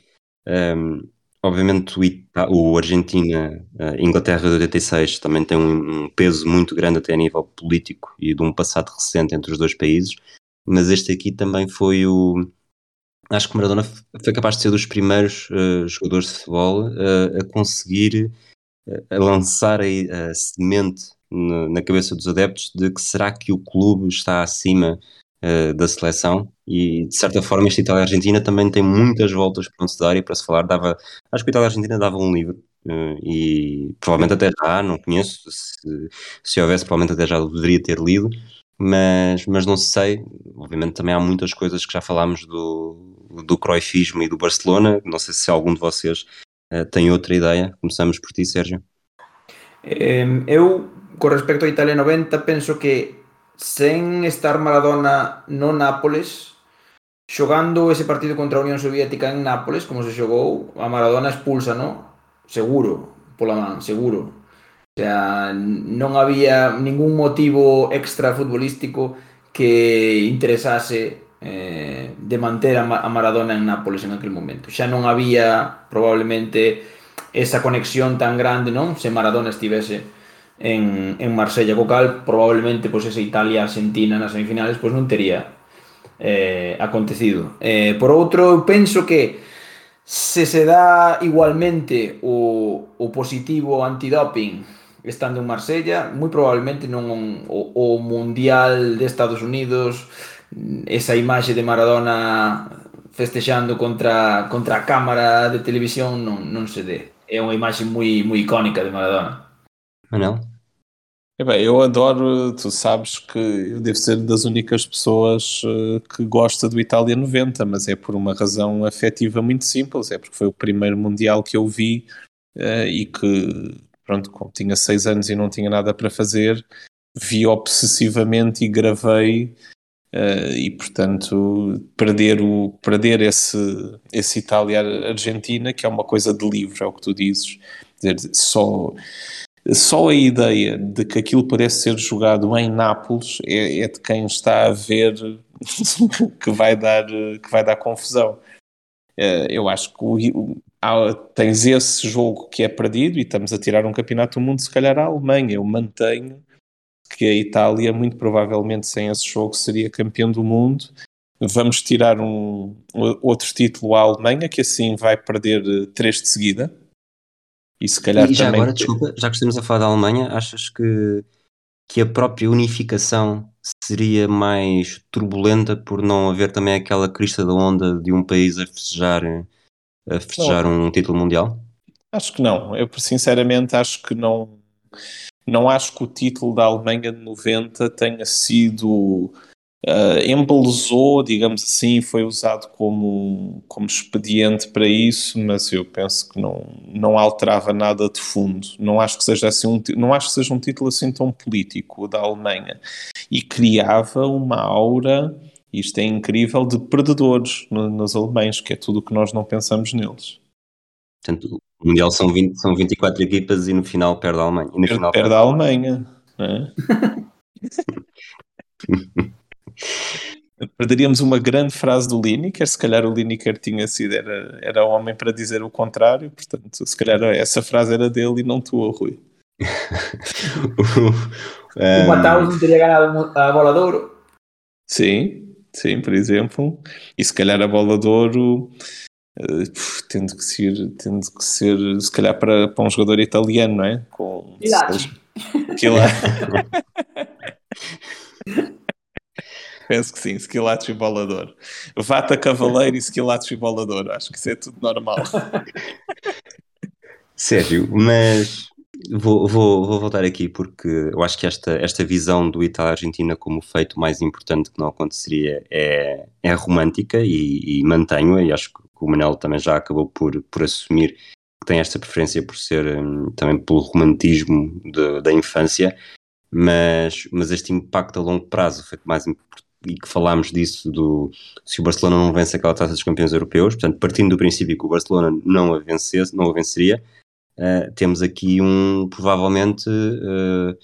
um, ehm, obviamente o, Ita o Argentina, uh, Inglaterra de 86 também tem um, peso muito grande até a nível político e de um passado recente entre os dois países, mas este aqui também foi o. Acho que Maradona foi capaz de ser dos primeiros uh, jogadores de futebol a conseguir a lançar a, a semente na cabeça dos adeptos de que será que o clube está acima uh, da seleção e de certa forma esta Itália-Argentina também tem muitas voltas para se dar e para se falar dava, acho que a Itália-Argentina dava um livro uh, e provavelmente até já, não conheço se, se houvesse provavelmente até já deveria ter lido mas, mas não sei, obviamente também há muitas coisas que já falámos do, do Cruyffismo e do Barcelona, não sei se algum de vocês uh, tem outra ideia, começamos por ti Sérgio. Eu con respecto a Italia 90 penso que sen estar Maradona no Nápoles xogando ese partido contra a Unión Soviética en Nápoles, como se xogou, a Maradona expulsa, no? Seguro, pola man, seguro. O sea, non había ningún motivo extra futbolístico que interesase eh, de manter a, a Maradona en Nápoles en aquel momento. Xa non había probablemente esa conexión tan grande, non? Se Maradona estivese en, en Marsella, co cal probablemente pois, pues, esa Italia-Argentina nas semifinales pois, pues, non tería eh, acontecido. Eh, por outro, eu penso que se se dá igualmente o, o positivo antidoping estando en Marsella, moi probablemente non o, o Mundial de Estados Unidos, esa imaxe de Maradona festexando contra, contra a cámara de televisión non, non se dé. É unha imaxe moi, moi icónica de Maradona. Bueno, É bem, eu adoro, tu sabes que eu devo ser das únicas pessoas uh, que gosta do Itália 90, mas é por uma razão afetiva muito simples, é porque foi o primeiro Mundial que eu vi uh, e que, pronto, como tinha seis anos e não tinha nada para fazer, vi obsessivamente e gravei uh, e, portanto, perder, o, perder esse, esse Itália-Argentina, que é uma coisa de livro, é o que tu dizes, dizer, só só a ideia de que aquilo pudesse ser jogado em Nápoles é, é de quem está a ver que vai dar, que vai dar confusão. Eh, eu acho que o, há, tens esse jogo que é perdido e estamos a tirar um campeonato do mundo, se calhar a Alemanha. Eu mantenho que a Itália, muito provavelmente sem esse jogo, seria campeão do mundo. Vamos tirar um, outro título à Alemanha, que assim vai perder eh, três de seguida e se calhar e já também... agora, desculpa, já que estamos a falar da Alemanha, achas que, que a própria unificação seria mais turbulenta por não haver também aquela crista da onda de um país a festejar, a festejar um título mundial? Acho que não. Eu sinceramente acho que não. Não acho que o título da Alemanha de 90 tenha sido uh, embelezou, digamos assim, foi usado como, como expediente para isso, mas eu penso que não, não alterava nada de fundo. Não acho que seja assim um, não acho que seja um título assim tão político da Alemanha e criava uma aura, isto é incrível, de perdedores no, nos alemães, que é tudo o que nós não pensamos neles. Portanto, o Mundial são, 20, são 24 equipas e no final perde a Alemanha. E no final perde, perde a Alemanha. É? Perderíamos uma grande frase do Lineker, se calhar o Lineker tinha sido, era, era homem para dizer o contrário, portanto, se calhar essa frase era dele e não tua, Rui. o Mataus não teria ganhado a bola de ouro? Sim. Sim, por exemplo. E se calhar a bola de ouro uh, tendo, que ser, tendo que ser, se calhar, para, para um jogador italiano, não é? Com Pilates. Penso que sim, Skilates e bolador. Vata Cavaleiro e Skilates e bolador. Acho que isso é tudo normal. Sérgio, mas vou, vou, vou voltar aqui porque eu acho que esta, esta visão do Itália-Argentina como feito mais importante que não aconteceria é, é romântica e, e mantenho-a e acho que o Manel também já acabou por, por assumir que tem esta preferência por ser um, também pelo romantismo de, da infância, mas, mas este impacto a longo prazo, o feito mais importante e que falámos disso do se o Barcelona não vence aquela taça dos campeões europeus, portanto, partindo do princípio que o Barcelona não a vencesse, não a venceria, uh, temos aqui um provavelmente uh,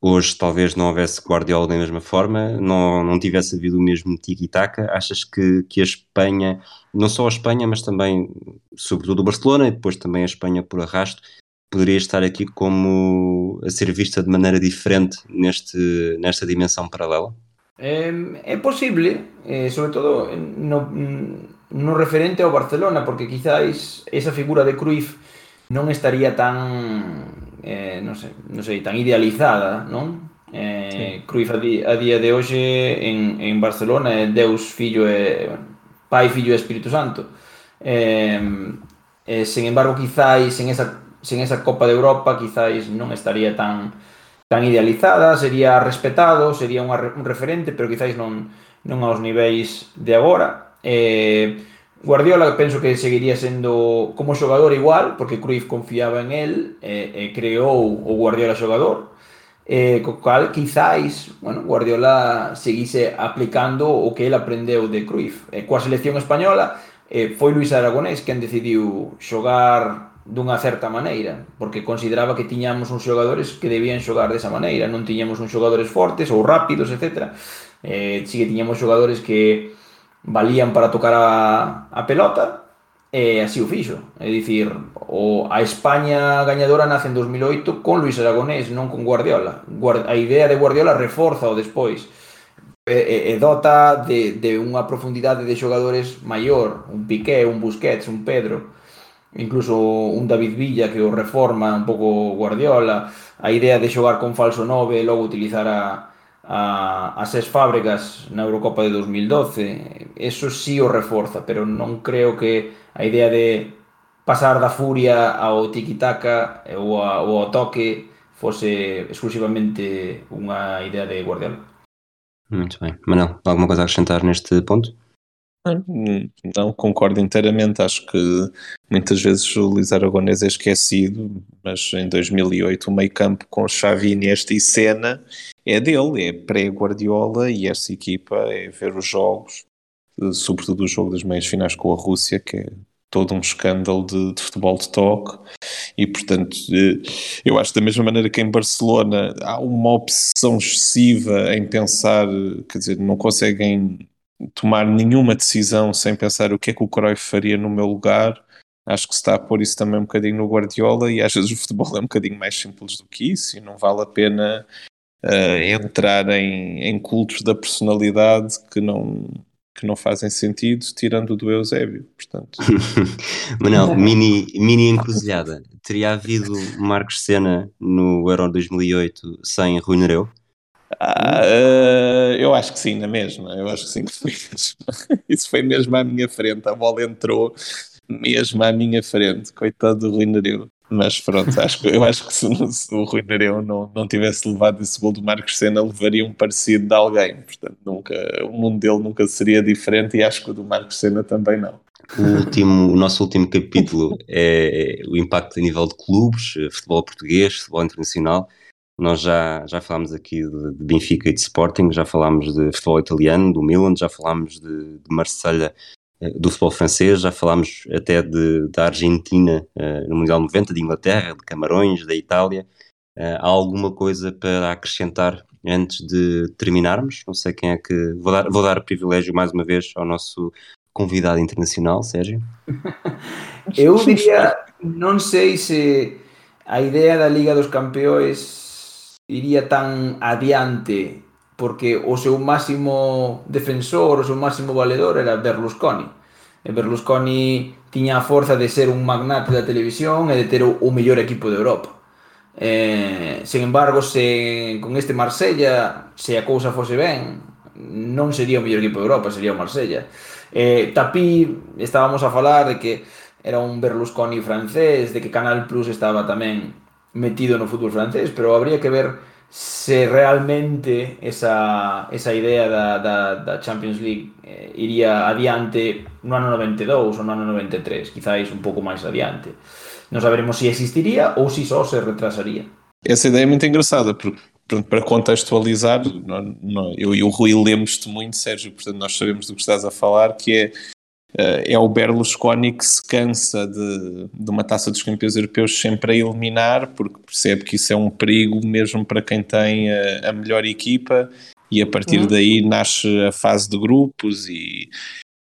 hoje talvez não houvesse Guardiola da mesma forma, não, não tivesse havido o mesmo tiki-taka, achas que, que a Espanha, não só a Espanha, mas também, sobretudo o Barcelona e depois também a Espanha por arrasto, poderia estar aqui como a ser vista de maneira diferente neste, nesta dimensão paralela? Eh, é posible, eh, sobre todo no, no referente ao Barcelona, porque quizáis esa figura de Cruyff non estaría tan eh, non sei, non sei, tan idealizada, non? Eh, sí. Cruyff a, di, a día de hoxe en, en Barcelona é Deus, fillo e pai, fillo e Espírito Santo. Eh, eh, sen embargo, quizáis en esa sen esa Copa de Europa, quizáis non estaría tan tan idealizada, sería respetado, sería unha, un referente, pero quizáis non, non aos niveis de agora. Eh, Guardiola penso que seguiría sendo como xogador igual, porque Cruyff confiaba en el e, eh, e eh, creou o Guardiola xogador, eh, co cal quizáis, bueno, Guardiola seguise aplicando o que el aprendeu de Cruyff. Eh, coa selección española eh, foi Luis Aragonés quen decidiu xogar dunha certa maneira, porque consideraba que tiñamos uns xogadores que debían xogar desa maneira, non tiñamos uns xogadores fortes ou rápidos, etc. Eh, si que tiñamos xogadores que valían para tocar a, a pelota, e eh, así o fixo. É dicir, o, a España gañadora nace en 2008 con Luis Aragonés, non con Guardiola. Guard, a idea de Guardiola reforza o despois e, e dota de, de unha profundidade de xogadores maior, un Piqué, un Busquets, un Pedro, incluso un David Villa que o reforma un pouco Guardiola, a idea de xogar con falso 9 e logo utilizar a, a, a Ses fábricas na Eurocopa de 2012, eso sí o reforza, pero non creo que a idea de pasar da furia ao tiki-taka ou, a, ou ao toque fose exclusivamente unha idea de Guardiola. Muito bem. Manel, alguma coisa a acrescentar neste ponto? Não, concordo inteiramente. Acho que muitas vezes o Luís Aragonês é esquecido, mas em 2008 o meio campo com Xavi, Iniesta e Senna é dele, é pré-Guardiola e essa equipa é ver os jogos, sobretudo o jogo das meias finais com a Rússia, que é todo um escândalo de, de, futebol de toque e portanto eh, eu acho da mesma maneira que em Barcelona há uma obsessão excessiva em pensar, quer dizer, não conseguem tomar nenhuma decisão sem pensar o que é que o Cruyff faria no meu lugar. Acho que se está a pôr isso também um bocadinho no Guardiola e às vezes o futebol é um bocadinho mais simples do que isso e não vale a pena uh, entrar em, em cultos da personalidade que não, que não fazem sentido, tirando o do Eusébio, portanto. Manel, mini, mini encruzilhada. Teria havido Marcos Senna no Euro 2008 sem Rui Nereu? Uh, eu acho que sim, na mesma. Eu acho que sim. Isso foi mesmo à minha frente. A bola entrou mesmo à minha frente. Coitado do Rui Nereu. Mas pronto, acho que, eu acho que se, se o Rui Nereu não, não tivesse levado esse gol do Marcos Senna, levaria um parecido de alguém. Portanto, nunca, o mundo dele nunca seria diferente e acho que o do Marcos Senna também não. O, último, o nosso último capítulo é o impacto a nível de clubes, futebol português, futebol internacional. Nós já, já falámos aqui de, de, Benfica e de Sporting, já falámos de futebol italiano, do Milan, já falámos de, de Marselha, eh, do futebol francês, já falámos até de, da Argentina uh, no Mundial 90, de Inglaterra, de Camarões, da Itália. Uh, há alguma coisa para acrescentar antes de terminarmos? Não sei quem é que. Vou dar, vou dar privilégio mais uma vez ao nosso convidado internacional, Sérgio. Eu diria, não sei se a ideia da Liga dos Campeões iría tan adiante porque o seu máximo defensor, o seu máximo valedor era Berlusconi. E Berlusconi tiña a forza de ser un magnate da televisión e de ter o, o mellor equipo de Europa. Eh, sen embargo, se con este Marsella, se a cousa fose ben, non sería o mellor equipo de Europa, sería o Marsella. Eh, Tapí, estábamos a falar de que era un Berlusconi francés, de que Canal Plus estaba tamén metido no fútbol francés, pero habría que ver se realmente esa, esa idea da, da, da Champions League eh, iría adiante no ano 92 ou no ano 93, quizáis un pouco máis adiante. Non saberemos se existiría ou se só se retrasaría. Essa ideia é muito engraçada, porque pronto, para contextualizar, não, não, eu e o Rui lemos-te muito, Sérgio, portanto nós sabemos do que estás a falar, que é, é o Berlusconi que se cansa de, de uma taça dos campeões europeus sempre a eliminar, porque percebe que isso é um perigo mesmo para quem tem a, a melhor equipa, e a partir uhum. daí nasce a fase de grupos e,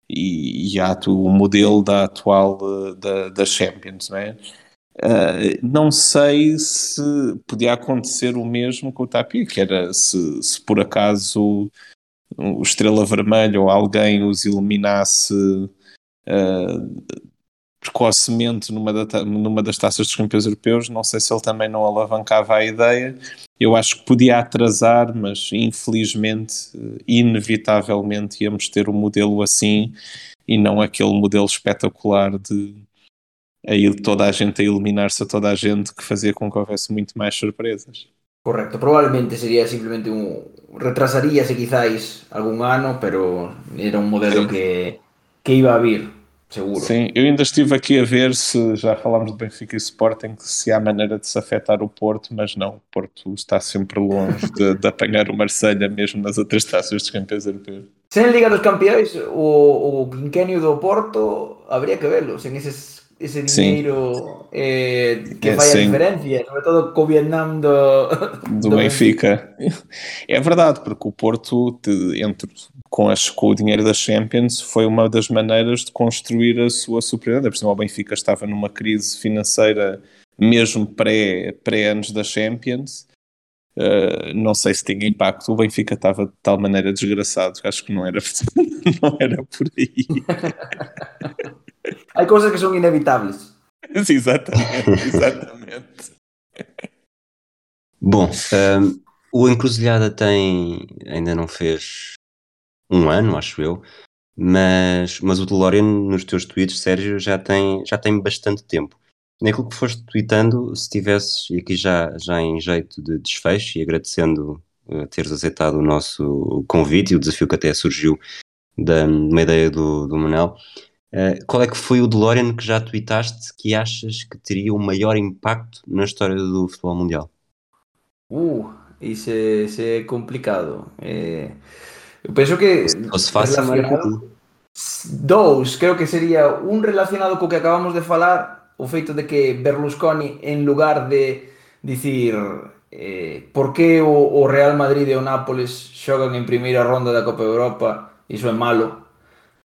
e, e há o modelo da atual da, da Champions, não é? Uh, não sei se podia acontecer o mesmo com o Tapia, que era se, se por acaso o Estrela Vermelha ou alguém os eliminasse uh, precocemente numa, da, numa das taças dos campeões europeus, não sei se ele também não alavancava a ideia. Eu acho que podia atrasar, mas infelizmente, inevitavelmente, íamos ter um modelo assim e não aquele modelo espetacular de aí toda a gente a eliminar-se a toda a gente que fazia com que houvesse muito mais surpresas. Correcto, probablemente sería simplemente un retrasaríase quizáis algún ano, pero era un modelo que, que iba a vir seguro. Sim, eu ainda estive aqui a ver se já falámos de Benfica e Sporting, se há maneira de se afetar o Porto, mas não, o Porto está sempre longe de, de apanhar o Marselha mesmo nas outras taças dos campeões europeus. Sem Liga dos Campeões, o, o quinquenio do Porto habría que verlo, sem esses ese dinheiro eh, que faz a diferença, sobre todo com o Vietnã do, do, do Benfica. É verdade, porque o Porto, de, entre, com, as, com o dinheiro da Champions, foi uma das maneiras de construir a sua superioridade. Por exemplo, o Benfica estava numa crise financeira mesmo pré, pré-anos da Champions. Uh, não sei se tinha impacto. O Benfica estava de tal maneira desgraçado, acho que não era, não era por aí. Hay cosas que son inevitables. Sí, exatamente, exatamente. Bom, um, o Encruzilhada tem, ainda não fez um ano, acho eu, mas, mas o DeLorean nos teus tweets, Sérgio, já tem, já tem bastante tempo. Naquilo que foste tweetando, se tivesses, e aqui já, já em jeito de desfecho e agradecendo uh, teres aceitado o nosso convite e o desafio que até surgiu da uma ideia do, do Manel, Uh, qual é que foi o DeLorean que já tweetaste que achas que teria o maior impacto na história do futebol mundial? Uh, isso é, isso é complicado. É, eu penso que. Se fácil, relacionado... Dous, creo que sería un relacionado co que acabamos de falar, o feito de que Berlusconi en lugar de dicir eh, por que o, o Real Madrid e o Nápoles xogan en primeira ronda da Copa Europa iso é malo?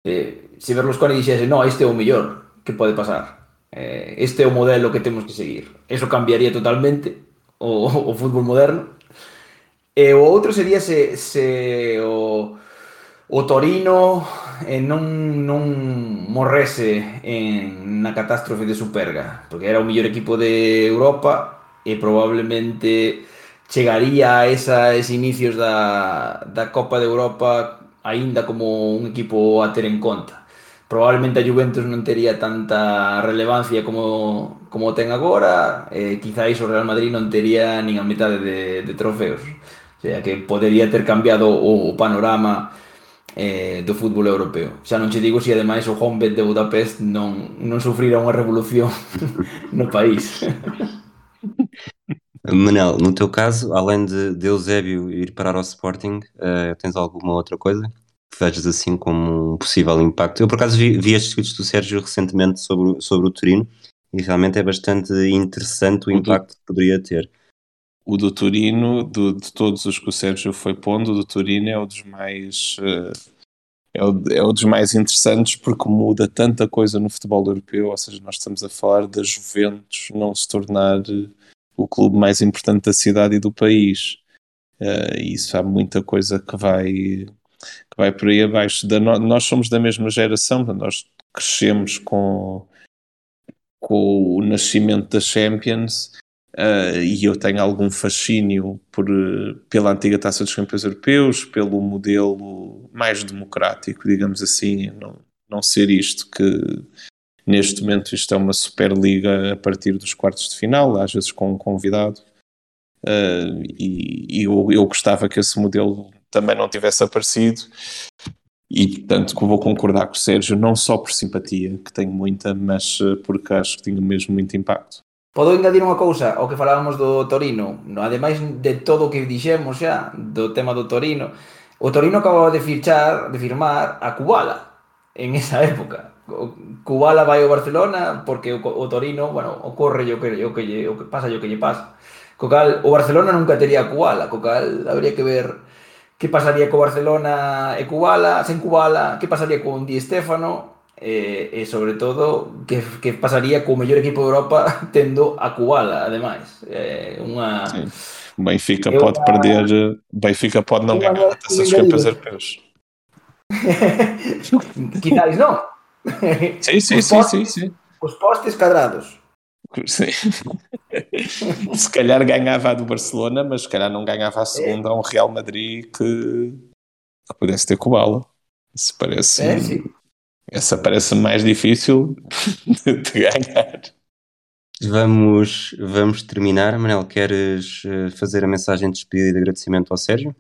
Eh, se Berlusconi dixese no, este é o mellor que pode pasar eh, este é o modelo que temos que seguir eso cambiaría totalmente o, o fútbol moderno. E o outro sería se, se o, o Torino eh, non, non morrese en, na catástrofe de Superga, porque era o mellor equipo de Europa e probablemente chegaría a esas inicios da, da Copa de Europa aínda como un equipo a ter en conta. Probablemente a Juventus non tería tanta relevancia como, como ten agora, e eh, quizáis o Real Madrid non tería nin a metade de, de trofeos. O sea, que podería ter cambiado o, o panorama eh, do fútbol europeo. Xa non che digo se ademais o Honved de Budapest non, non sufrira unha revolución no país. Manel, no teu caso, além de, de Eusébio ir parar ao Sporting, uh, tens alguma outra coisa? que vejas assim como um possível impacto. Eu por acaso vi, vi estes tweets do Sérgio recentemente sobre, sobre o Turino e realmente é bastante interessante o, impacto que poderia ter. O do Turino, do, de todos os que o Sérgio foi pondo, o do Turino é o dos mais. Uh, é, o, é o dos mais interessantes porque muda tanta coisa no futebol europeu, ou seja, nós estamos a falar da Juventus não se tornar o clube mais importante da cidade e do país Uh, e isso há muita coisa que vai, que vai por aí abaixo. Da no, nós somos da mesma geração, nós crescemos com, com o nascimento da Champions uh, e eu tenho algum fascínio por, pela antiga Taça dos Campeões Europeus, pelo modelo mais democrático, digamos assim, não, não ser isto que neste momento isto é uma Superliga a partir dos quartos de final, às vezes com um convidado. Uh, e, e eu, eu, gostava que esse modelo também não tivesse aparecido e portanto que vou concordar com o Sérgio não só por simpatia, que tenho muita mas ah, porque acho que tinha mesmo muito impacto Podo engadir unha cousa ao que falábamos do Torino, no, ademais de todo o que dixemos xa do tema do Torino, o Torino acababa de fichar, de firmar a Kubala en esa época. Kubala vai ao Barcelona porque o, o Torino, bueno, ocorre o que o que lle, o que pasa o que lle pasa. Co cal, o Barcelona nunca tería a Kubala, co cal habría que ver que pasaría co Barcelona e Kubala, sen Kubala, que pasaría con Di Stéfano, e, e sobre todo que, que pasaría co mellor equipo de Europa tendo a Kubala, ademais. É unha... Sim. Benfica é pode uma... perder, Benfica pode não ganhar a taça dos campeões europeus. Quizás não. Sim, sim, sim, sim, sim. Os postes cadrados. Sim. se calhar ganhava a do Barcelona, mas se calhar não ganhava a segunda a um Real Madrid que, que pudesse ter Kubala. Isso parece. É, essa parece mais difícil de, de ganhar. Vamos, vamos terminar. Manel, queres eh, fazer a mensagem de despedida e de agradecimento ao Sérgio?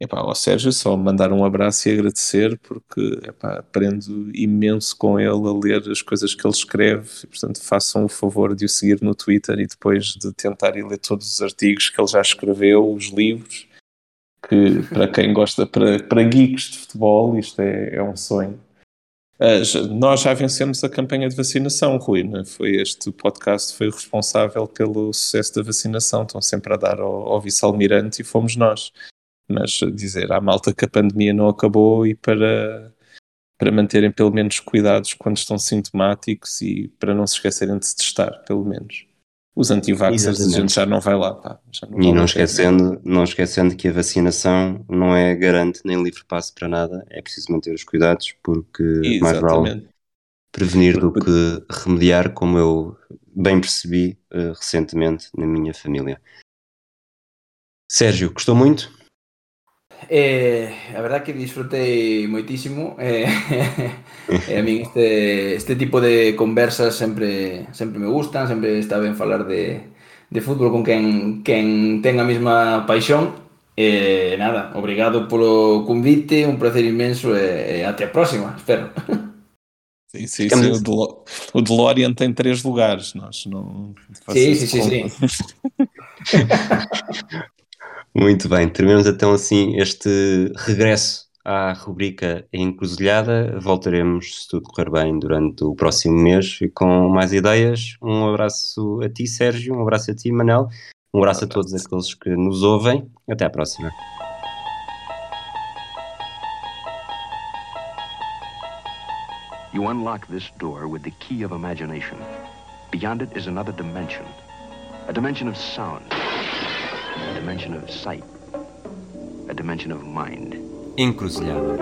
Epá, ao Sérgio só mandar um abraço e agradecer porque epá, aprendo imenso com ele a ler as coisas que ele escreve e, portanto façam o favor de o seguir no Twitter e depois de tentar ler todos os artigos que ele já escreveu, os livros que para quem gosta, para, para geeks de futebol isto é, é um sonho nós já vencemos a campanha de vacinação, Rui, né? foi este podcast foi responsável pelo sucesso da vacinação, estão sempre a dar ao, ao vice-almirante e fomos nós mas dizer à malta que a pandemia não acabou e para, para manterem pelo menos cuidados quando estão sintomáticos e para não se esquecerem de se testar, pelo menos. Os antivaxxers, a gente já não vai lá. Pá, não e não esquecendo, não esquecendo que a vacinação não é garante nem livre passo para nada, é preciso manter os cuidados porque Exatamente. mais vale prevenir do que remediar, como eu bem percebi uh, recentemente na minha família. Sérgio, gostou muito? Eh, a verdad que disfrutei moitísimo eh, eh, a min este, este tipo de conversas sempre sempre me gustan, sempre está ben falar de, de fútbol con quen, quen ten a mesma paixón e eh, nada, obrigado polo convite, un placer inmenso e, eh, e até a próxima, espero Sim, sim, sim. O, Delo o DeLorean tem três lugares, nós não. Sim, sim, sim, sim, sim. Muito bem, terminamos então assim este regresso à rubrica Encruzilhada. Voltaremos, se tudo correr bem, durante o próximo mês com mais ideias. Um abraço a ti, Sérgio, um abraço a ti, Manel, um abraço a todos aqueles que nos ouvem. Até à próxima. You unlock this door with the key of imagination. Beyond it is another dimension, a dimension of sound. Dimension of sight, a dimension of mind. Encruzilhada.